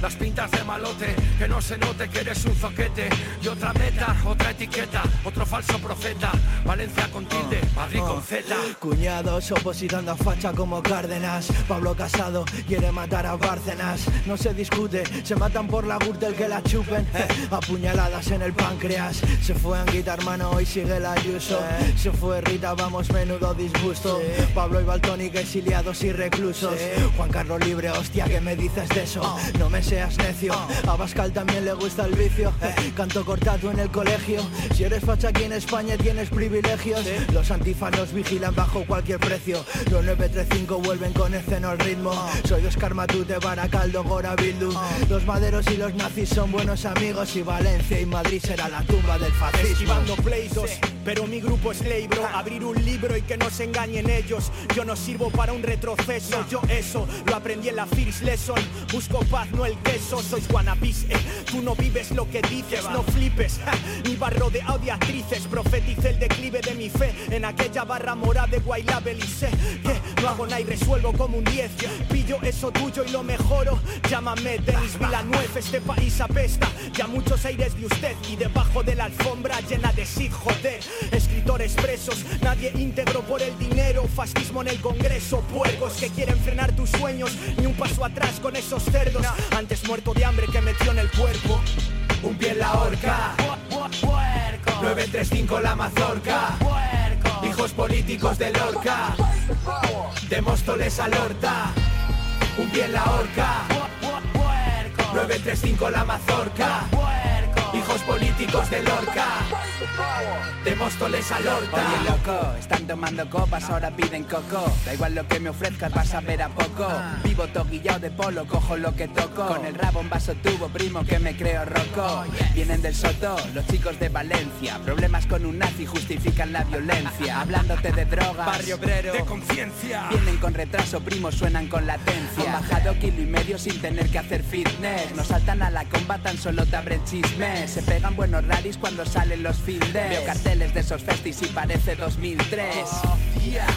las pintas de malote, que no se note que eres un zoquete. Y otra meta, otra etiqueta, otro falso profeta. Valencia con tilde, Madrid con Z. Cuñados opositando a facha como Cárdenas. Pablo Casado quiere matar a Bárcenas. No se discute, se matan por la gürtel que la chupen. Eh, Apuñaladas en el páncreas. Se fue Anguita hermano, hoy sigue la Ayuso. Se fue Rita, vamos menudo disgusto. Pablo y Baltónica exiliados y reclusos. Juan Carlos Libre, hostia, ¿qué me dices de eso? No me seas necio. A Bascal también le gusta el vicio. Canto cortado en el colegio. Si eres facha aquí en España tienes privilegios. Los antifanos vigilan bajo cualquier precio. Los 935 vuelven con esceno al ritmo. Soy Oscar Matute, Baracaldo, Gora Bildu. Los maderos y los nazis son buenos amigos Y Valencia y Madrid será la tumba del fascismo. Esquivando pleitos, pero mi grupo es ley, bro Abrir un libro y que no se engañen ellos. Yo no sirvo para un retroceso. Yo eso, lo aprendí en la First Lesson. Busco paz, no el queso Sois guanabis, eh. Tú no vives lo que dices, no flipes ja. Mi barro de actrices Profetice el declive de mi fe. En aquella barra morada de Guaylabel y sé Que no hago nada y resuelvo como un 10 Pillo eso tuyo y lo mejoro. Llámame Denis Villanueva Este país apesta. Ya muchos aires de usted Y debajo de la alfombra llena de Sid, joder. Escritores presos Nadie íntegro por el dinero. Fascismo en el congreso Puercos que quieren frenar tus sueños. Ni un paso atrás con esos cerdos Antes muerto de hambre que metió en el cuerpo. Un pie en la horca. 935 la mazorca. Hijos políticos de Lorca. De Móstoles a Lorta. Un pie en la horca. 935 la mazorca Hijos políticos de Lorca. De Móstoles a Lorca. Oye loco, están tomando copas, ahora piden coco. Da igual lo que me ofrezcas, vas a ver a poco. Vivo toquillao de polo, cojo lo que toco. Con el rabo en vaso tubo, primo, que me creo roco Vienen del Soto, los chicos de Valencia. Problemas con un nazi justifican la violencia. Hablándote de drogas, Barrio obrero, de conciencia. Vienen con retraso, primo, suenan con latencia. Han bajado kilo y medio sin tener que hacer fitness. No saltan a la comba, tan solo te abren chismes Se pegan buenos rallies cuando salen los fields Veo carteles de esos festis y parece 2003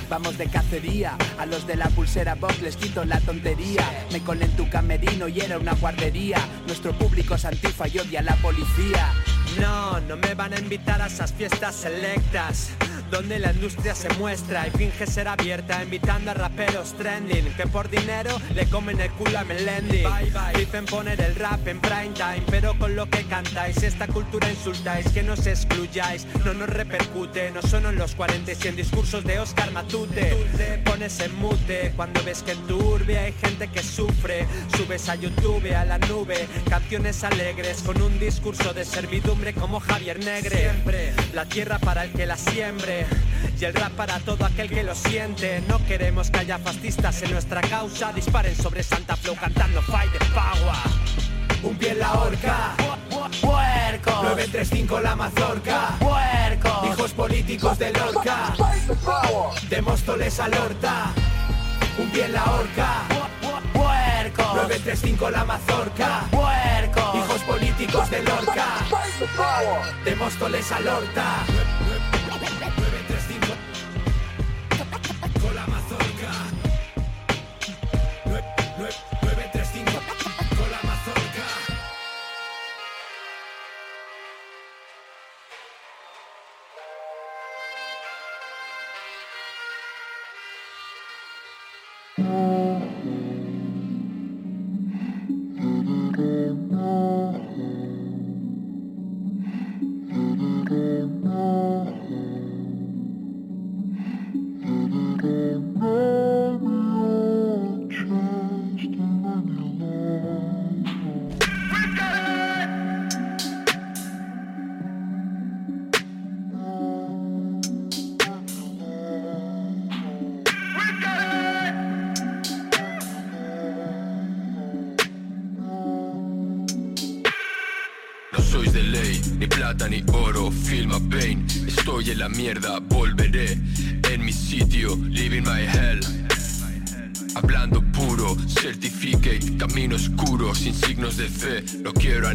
Vamos de cacería, a los de la pulsera box les quito la tontería. Me colé en tu camerino y era una guardería. Nuestro público es antifa y odia la policía. No, no me van a invitar a esas fiestas selectas donde la industria se muestra y finge ser abierta, invitando a raperos trending que por dinero le comen el culo a Melendi. Bye. Dicen poner el rap en prime time, pero con lo que cantáis, esta cultura insultáis, que nos excluyáis, no nos repercute, no son en los 40 y en discursos de Oscar Matute. Te pones en mute cuando ves que en tu urbe hay gente que sufre, subes a YouTube, a la nube, canciones alegres con un discurso de servidumbre como Javier Negre. Siempre la tierra para el que la siembre y el rap para todo aquel que lo siente. No queremos que haya fascistas en nuestra causa, disparen sobre Santa Flow cantando Fight the Power. Un pie en la horca. Puerco. 935 la mazorca. Puerco. Hijos políticos de Lorca. De Móstoles a Lorta. Un pie en la horca. Puerco. 935 la mazorca. Puerco. Hijos políticos de Lorca. De Móstoles a Lorta.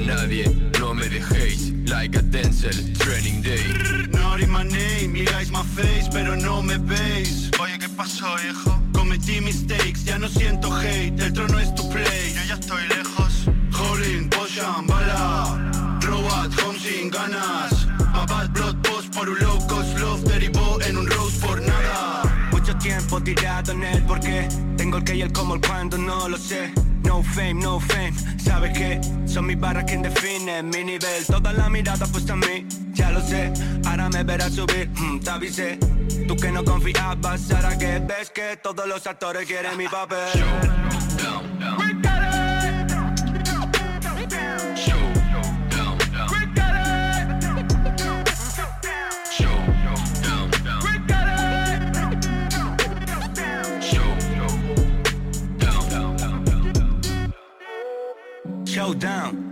Nadie, barras quien definen mi nivel. Toda la mirada puesta en mí, ya lo sé. Ahora me verás subir, mm, te avisé. Tú que no confiabas, ahora que ves que todos los actores quieren mi papel. Showdown,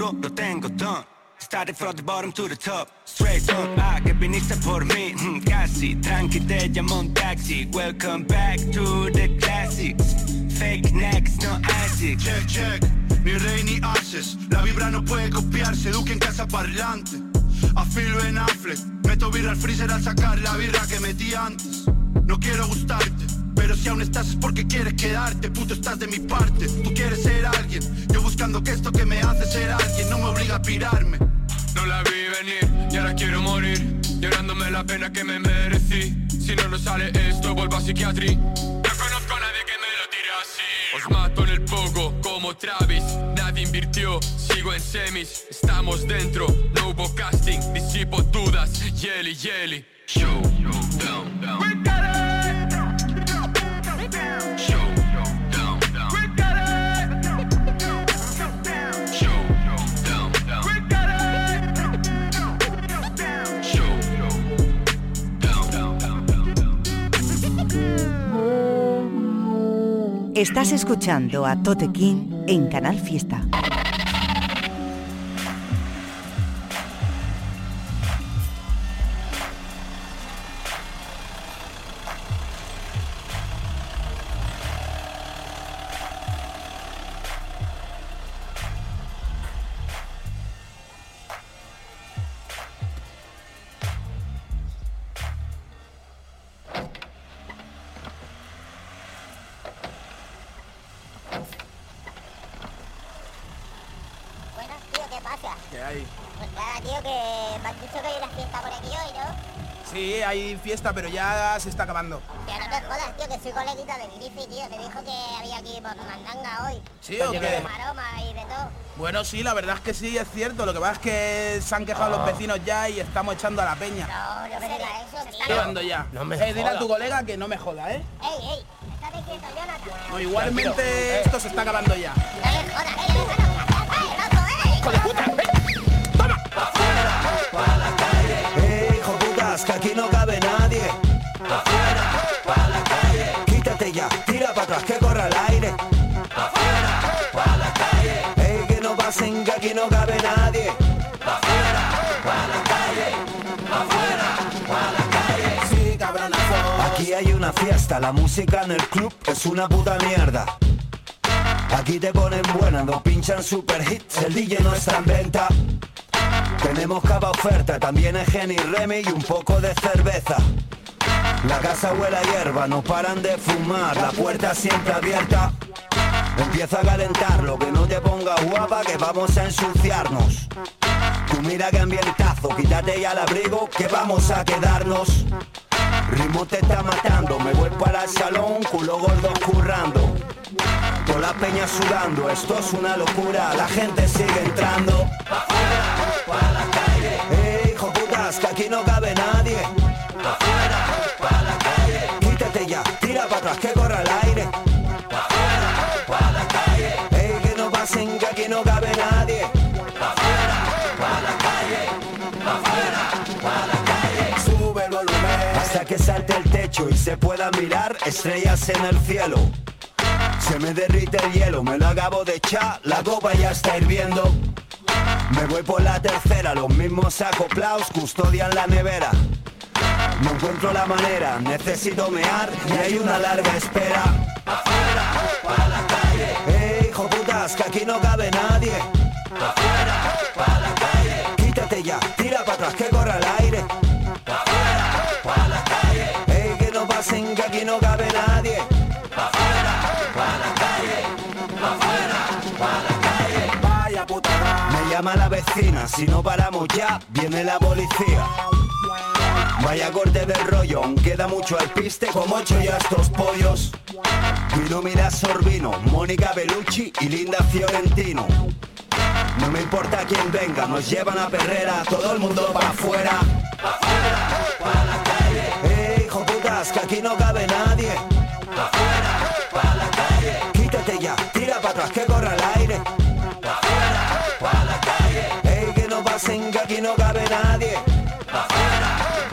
Lo tengo done. Started from the bottom to the top. Straight on, ah, que viniste por mí. mm, casi, tranqui, te llamo un taxi. Welcome back to the classics. Fake next, no ASICs. Check, check, ni rey ni haces. La vibra no puede copiarse, Duque en casa parlante. Afilo en Affleck, meto birra al freezer al sacar la birra que metí antes. No quiero gustarte, si aún estás es porque quieres quedarte. Puto, estás de mi parte, tú quieres ser alguien. Yo buscando que esto que me hace ser alguien no me obliga a pirarme. No la vi venir y ahora quiero morir. Llorándome la pena que me merecí. Si no nos sale esto vuelvo a psiquiatría. No conozco a nadie que me lo tire así. Os mato en el pogo como Travis. Nadie invirtió, sigo en semis. Estamos dentro, no hubo casting. Disipo dudas, jelly, jelly Show, down, down Estás escuchando a Tote King en Canal Fiesta. Fiesta, pero ya se está acabando. Que no te jodas, tío, que soy coleguita de Griffy, tío. Me dijo que había aquí por mandanga hoy. ¿Sí o De qué? maroma y de todo. Bueno, sí, la verdad es que sí, es cierto. Lo que pasa es que se han quejado los vecinos ya y estamos echando a la peña. No, no me digas eso, tío. ya. No me eh, dile a jodas. tu colega que no me joda, ¿eh? Ey, ey, estate quieto, Jonathan. No, igualmente esto se está acabando ya. No me jodas, ey, ey, ¡Hijo de puta! ¡Eh, hijo putas, que aquí no aquí no cabe nadie! ¡Afuera, pa' la calle! ¡Afuera, pa' la. Aquí hay una fiesta, la música en el club es una puta mierda. Aquí te ponen buena, no pinchan super hits, el DJ no está en venta. Tenemos cava oferta, también es Jenny Remy y un poco de cerveza. La casa huele a hierba, no paran de fumar, la puerta siempre abierta. Empieza a calentar, lo que no te ponga guapa que vamos a ensuciarnos. Tú mira que ambientazo, quítate ya el abrigo que vamos a quedarnos. Ritmo te está matando, me voy para el salón, culo gordo currando. Con la peña sudando, esto es una locura, la gente sigue entrando. Pa' la calle. ¡Eh, hijo putas, que aquí no cabe nadie! ¡Afuera, pa' la calle! Quítate ya, tira para atrás, que corra el aire. No cabe nadie! ¡Afuera, pa' la calle! ¡Afuera, pa' la calle! Sube el volumen. Hasta que salte el techo y se pueda mirar estrellas en el cielo. Se me derrite el hielo, me lo acabo de echar, la copa ya está hirviendo. Me voy por la tercera, los mismos acoplados custodian la nevera. No encuentro la manera, necesito mear y hay una larga espera. Afuera, que aquí no cabe nadie! Afuera, pa' la calle. Quítate ya, tira para atrás, que corra el aire. Afuera, pa' la calle. ¡Eh, que no pasen, que aquí no cabe nadie! Afuera, pa' la calle. Afuera, pa' la calle. Vaya puta. Me llama la vecina, si no paramos ya, viene la policía. Vaya corte del rollo, queda mucho al piste como ocho ya estos pollos. Vino Mira Sorbino, Mónica Bellucci y Linda Fiorentino. No me importa quién venga, nos llevan a perrera, todo el mundo para afuera. Afuera, pa' la calle. ¡Eh, hijo putas, que aquí no cabe nadie! Afuera, pa' la calle. Quítate ya, tira para atrás, que corra el aire. Afuera, pa' la calle. ¡Eh, que no pasen, que aquí no cabe nadie!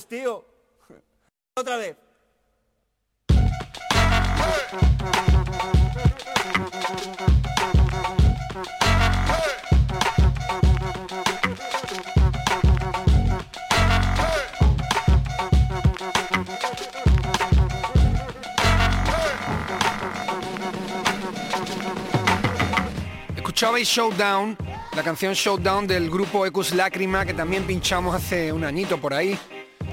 Tío. Otra vez. Escuchabais Showdown, la canción Showdown del grupo Ecus Lágrima que también pinchamos hace un añito por ahí.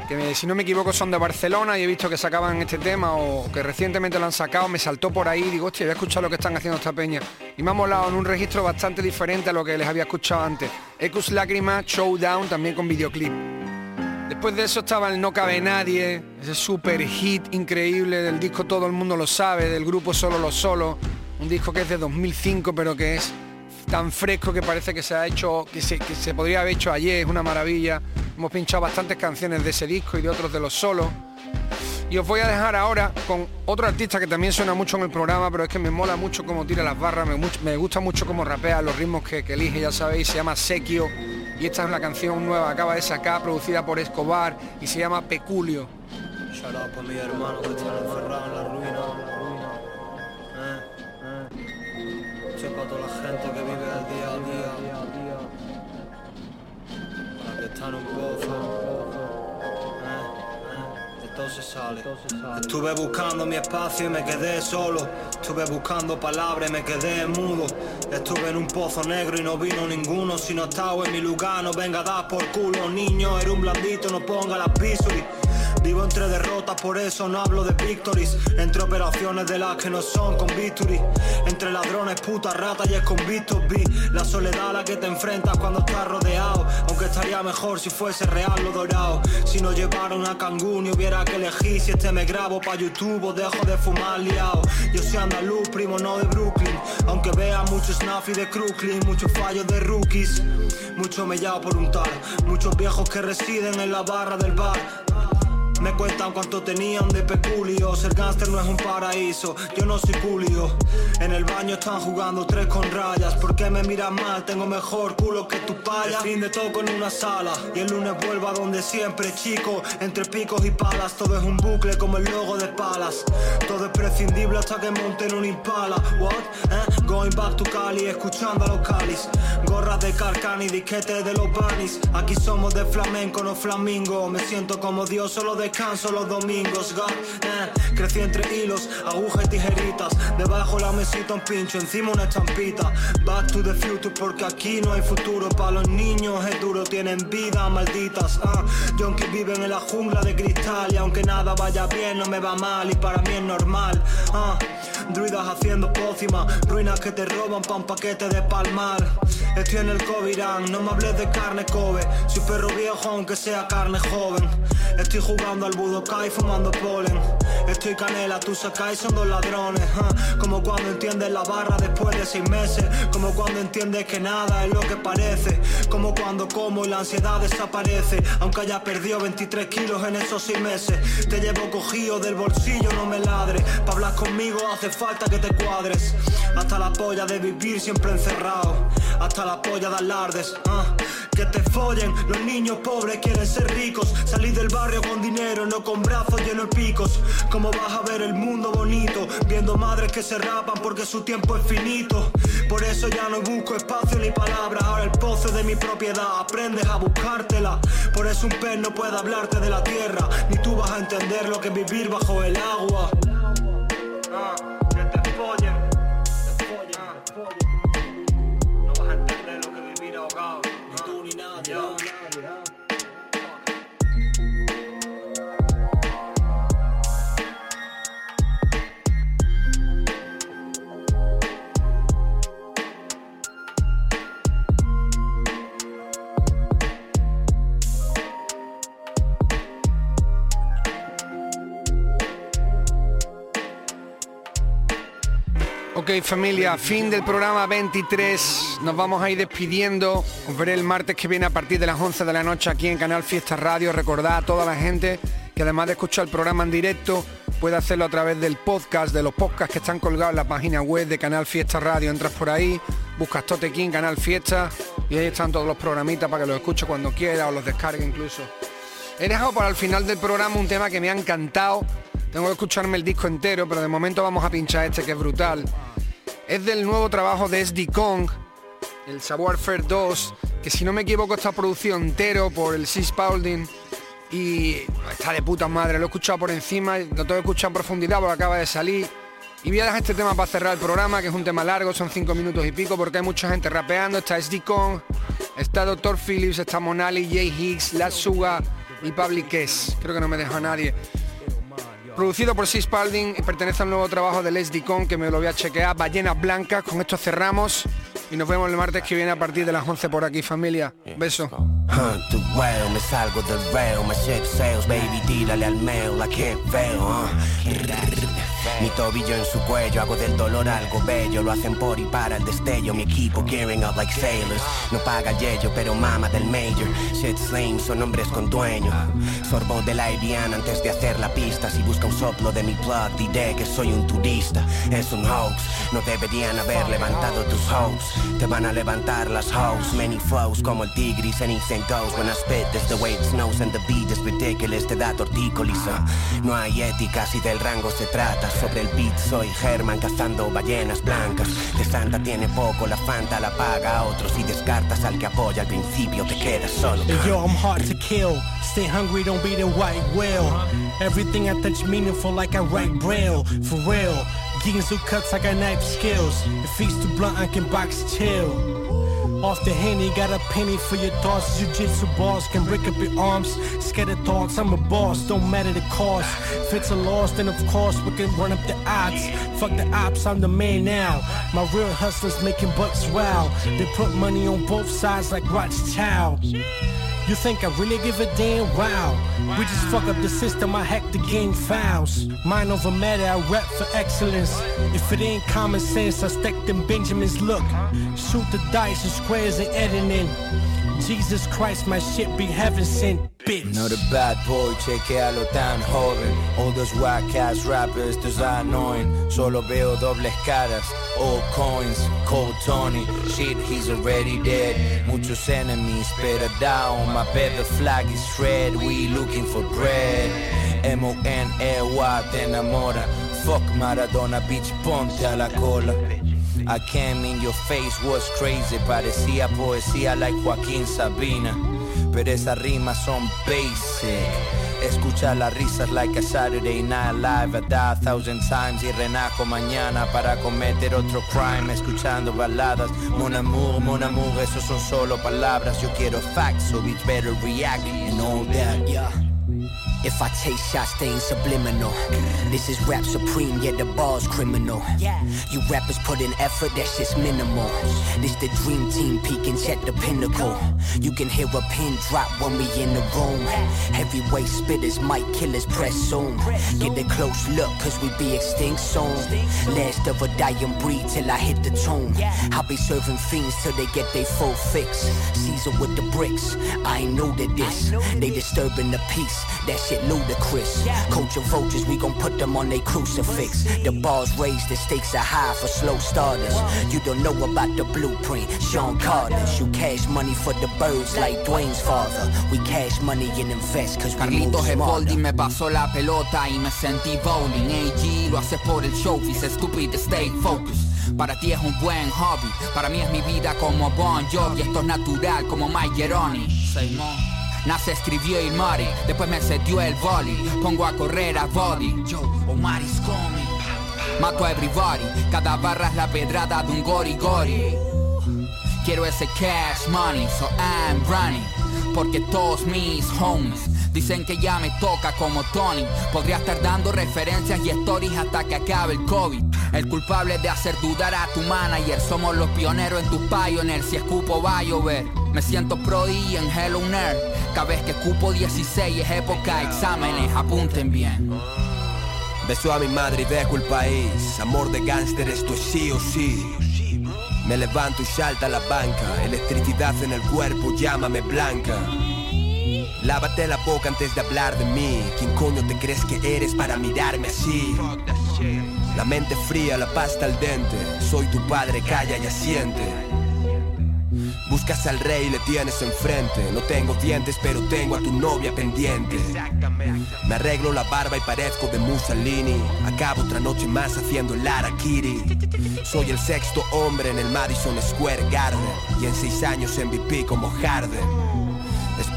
Que si no me equivoco son de Barcelona y he visto que sacaban este tema o que recientemente lo han sacado, me saltó por ahí y digo, hostia, voy a escuchar lo que están haciendo esta peña. Y me ha molado en un registro bastante diferente a lo que les había escuchado antes. Ecus Lágrima, Showdown, también con videoclip. Después de eso estaba el No Cabe Nadie, ese super hit increíble del disco Todo el Mundo Lo Sabe, del grupo Solo Lo Solo, un disco que es de 2005 pero que es tan fresco que parece que se ha hecho, que se podría haber hecho ayer, es una maravilla. Hemos pinchado bastantes canciones de ese disco y de otros de los solos. Y os voy a dejar ahora con otro artista que también suena mucho en el programa, pero es que me mola mucho cómo tira las barras, me, gusta mucho cómo rapea, los ritmos que, elige, ya sabéis, se llama Sequio. Y esta es la canción nueva, acaba de sacar, producida por Escobar, y se llama Peculio. Un pozo. Se sale. Estuve buscando mi espacio y me quedé solo. Estuve buscando palabras y me quedé mudo. Estuve en un pozo negro y no vino ninguno. Si no estaba en mi lugar, no venga a dar por culo. Niño, era un blandito, no ponga la pisuri. Vivo entre derrotas, por eso no hablo de victories. Entre operaciones de las que no son con victory. Entre ladrones, putas, ratas y esconvictos vi la soledad a la que te enfrentas cuando estás rodeado. Aunque estaría mejor si fuese real lo dorado. Si no llevara una cangún y hubiera que elegir si este me grabo pa' YouTube o dejo de fumar liado. Yo soy andaluz, primo, no de Brooklyn. Aunque vea mucho snaffy de Crooklyn, muchos fallos de rookies. Mucho mellado por un tal, muchos viejos que residen en la barra del bar. Me cuentan cuánto tenían de peculio. Ser gánster no es un paraíso, yo no soy culio. En el baño están jugando tres con rayas. ¿Por qué me miras mal? Tengo mejor culo que tu paya. El fin de toco en una sala. Y el lunes vuelvo a donde siempre, chico. Entre picos y palas, todo es un bucle como el logo de palas. Todo es prescindible hasta que monten un impala. What? Eh? Going back to Cali, escuchando a los calis. Gorras de carcani, disquetes de los banis. Aquí somos de flamenco, no flamingo. Me siento como Dios, solo de descanso los domingos, God, eh. Crecí entre hilos, agujas y tijeritas. Debajo la mesita un pincho, encima una estampita. Back to the future, porque aquí no hay futuro. Para los niños es duro, tienen vida, malditas. Uh. Junkies viven en la jungla de cristal. Y aunque nada vaya bien, no me va mal. Y para mí es normal. Uh. Druidas haciendo pócimas, ruinas que te roban pa' un paquete de palmar. Estoy en el Covirán, no me hables de carne Kobe. Soy perro viejo, aunque sea carne joven. Estoy jugando al Budokai fumando polen. Estoy canela, tú sacáis, son dos ladrones. Como cuando entiendes la barra después de seis meses. Como cuando entiendes que nada es lo que parece. Como cuando como y la ansiedad desaparece. Aunque haya perdido 23 kilos en esos seis meses. Te llevo cogido del bolsillo, no me ladre. Pa' hablar conmigo hace falta que te cuadres. Hasta la polla de vivir siempre encerrado. Hasta la polla de alardes. Que te follen, los niños pobres quieren ser ricos. Salir del barrio con dinero, no con brazos llenos de picos. ¿Cómo vas a ver el mundo bonito? Viendo madres que se rapan porque su tiempo es finito. Por eso ya no busco espacio ni palabras. Ahora el pozo de mi propiedad, aprendes a buscártela. Por eso un pez no puede hablarte de la tierra. Ni tú vas a entender lo que es vivir bajo el agua. Ah, Familia, fin del programa 23, nos vamos a ir despidiendo, os veré el martes que viene a partir de las 11 de la noche aquí en Canal Fiesta Radio, recordad a toda la gente que además de escuchar el programa en directo, puede hacerlo a través del podcast, de los podcasts que están colgados en la página web de Canal Fiesta Radio, entras por ahí, buscas Totequín, Canal Fiesta y ahí están todos los programitas para que los escuche cuando quiera o los descargue incluso. He dejado para el final del programa un tema que me ha encantado, tengo que escucharme el disco entero, pero de momento vamos a pinchar este que es brutal. Es del nuevo trabajo de SD Kong, el Savoir Faire 2, que si no me equivoco está producido entero por el Sis Paulding y está de puta madre, lo he escuchado por encima, lo tengo que escuchar en profundidad porque acaba de salir. Y voy a dejar este tema para cerrar el programa, que es un tema largo, son cinco minutos y pico, porque hay mucha gente rapeando. Está SD Kong, está Dr. Phillips, está Monali, Jay Higgs, La Suga y Public. Creo que no me deja a nadie. Producido por Sis Spalding y pertenece al nuevo trabajo de Les Dicon que me lo voy a chequear. Ballenas Blancas, con esto cerramos y nos vemos el martes que viene a partir de las 11 por aquí, familia. Beso. Mi tobillo en su cuello, hago del dolor algo bello. Lo hacen por y para el destello. Mi equipo gearing up like sailors. No paga el yello, pero mama del major. Shit lame, son hombres con dueño. Sorbo de la Ibiana antes de hacer la pista. Si busca un soplo de mi plug, diré que soy un turista. Es un hoax, no deberían haber levantado tus hoes. Te van a levantar las hoes. Many flows como el tigris, anything goes. When I spit, this the way it snows and the beat is ridiculous. Te da tortícolis. No hay ética si del rango se trata. Sobre el beat soy Herman cazando ballenas blancas. De Santa tiene poco, la Fanta la paga a otros. Y descartas al que apoya al principio, te quedas solo. Yo, I'm hard to kill. Stay hungry, don't be the white whale. Everything I touch meaningful like I write braille. For real. Ginsu cuts, I got knife skills. If he's too blunt, I can box chill. Off the henny, got a penny for your thoughts. Jiu-jitsu balls can break up your arms. Scatter thoughts, I'm a boss, don't matter the cost. If it's a loss, then of course we can run up the odds. Fuck the ops, I'm the man now. My real hustlers making bucks wow. They put money on both sides like Rothschild. You think I really give a damn? Wow. We just fuck up the system, I hack the game fouls. Mind over matter, I rap for excellence. If it ain't common sense, I stack them Benjamins. Look, shoot the dice and squares and editing. Jesus Christ, my shit be heaven sent, bitch. No, the bad boy, chequealo tan joven. All those whack ass rappers, those annoying. Solo veo dobles caras, all coins, cold Tony. Shit, he's already dead. Muchos enemies, better down. My bed, the flag is red. We looking for bread. M-O-N-E-Y, te enamora. Fuck Maradona, bitch, ponte a la cola. I came in your face, was crazy, parecía poesía like Joaquín Sabina. Pero esas rimas son basic. Escucha las risas like a Saturday Night Live. I die a thousand times y renajo mañana para cometer otro crime. Escuchando baladas. Mon amour, mon amour, eso son solo palabras. Yo quiero facts, so bitch better react and all that, yeah. If I take shots, they ain't subliminal. This is rap supreme, yeah, the bar's criminal. Yeah. You rappers put in effort, that shit's minimal. This the dream team peeking, check the pinnacle. You can hear a pin drop when we in the room. Heavyweight spitters, mic killers, press soon. Get a close look, cause we be extinct soon. Last of a dying breed till I hit the tomb. I'll be serving fiends till they get their full fix. Caesar with the bricks, I ain't new to this. They disturbing the peace, that shit ludicrous. Coach of vultures, we gon' put them on they crucifix. The bars raised, the stakes are high for slow starters. You don't know about the blueprint, Sean Carter's. You cash money for the birds like Dwayne's father. We cash money and invest cause we Carlitos. Evoldi me pasó la pelota y me sentí bowling. AG lo hace por el show, dice stupid, stay focused. Para ti es un buen hobby, para mí es mi vida como Bon Jovi. Esto es natural como Mike Geroni. Nace, escribió y Mari, después me sedió el volley. Pongo a correr a body. Yo, Omaris come. Mato a everybody, cada barra es la pedrada de un gori gori. Quiero ese cash money, so I'm running. Porque todos mis homies dicen que ya me toca como Tony. Podría estar dando referencias y stories hasta que acabe el COVID. El culpable de hacer dudar a tu manager. Somos los pioneros en tus pioneers. Si escupo va a llover. Me siento prodi en Hello Nerd. Cada vez que escupo 16 es época exámenes. Apunten bien. Beso a mi madre y dejo el país. Amor de gángster, esto es sí o sí. Me levanto y salta la banca. Electricidad en el cuerpo, llámame blanca. Lávate la boca antes de hablar de mí. ¿Quién coño te crees que eres para mirarme así? La mente fría, la pasta al dente. Soy tu padre, calla y asiente. Buscas al rey y le tienes enfrente. No tengo dientes, pero tengo a tu novia pendiente. Me arreglo la barba y parezco de Mussolini. Acabo otra noche más haciendo el Arakiri. Soy el sexto hombre en el Madison Square Garden. Y en seis años MVP como Harden.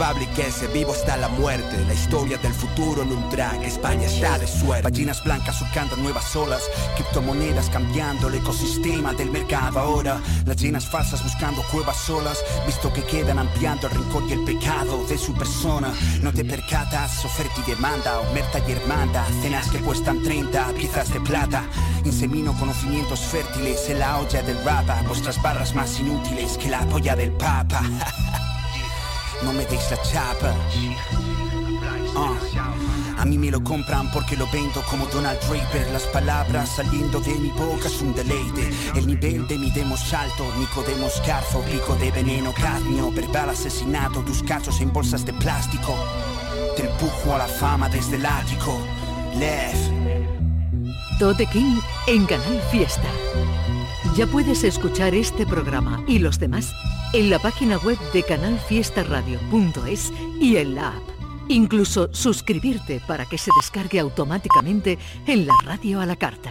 Ese, vivo hasta la muerte. La historia del futuro en un. España está de suerte. Ballenas blancas surcando nuevas olas, criptomonedas cambiando el ecosistema del mercado ahora. Las llenas falsas buscando cuevas solas, visto que quedan ampliando el rencor y el pecado de su persona. No te percatas, oferta y demanda, omerta y hermanda, cenas que cuestan 30 piezas de plata. Insemino conocimientos fértiles en la olla del rapa, vuestras barras más inútiles que la polla del papa. no me deis la chapa. Uh. A mí me lo compran porque lo vendo como Donald Draper. Las palabras saliendo de mi boca es un deleite. El nivel de mi demo salto, Nicodemos Carzo, pico de veneno, cadmio, verbal asesinato, tus cachos en bolsas de plástico. Te empujo a la fama desde el ático. Lev. Tote King en Canal Fiesta. Ya puedes escuchar este programa y los demás en la página web de canalfiestaradio.es y en la app. Incluso suscribirte para que se descargue automáticamente en la radio a la carta.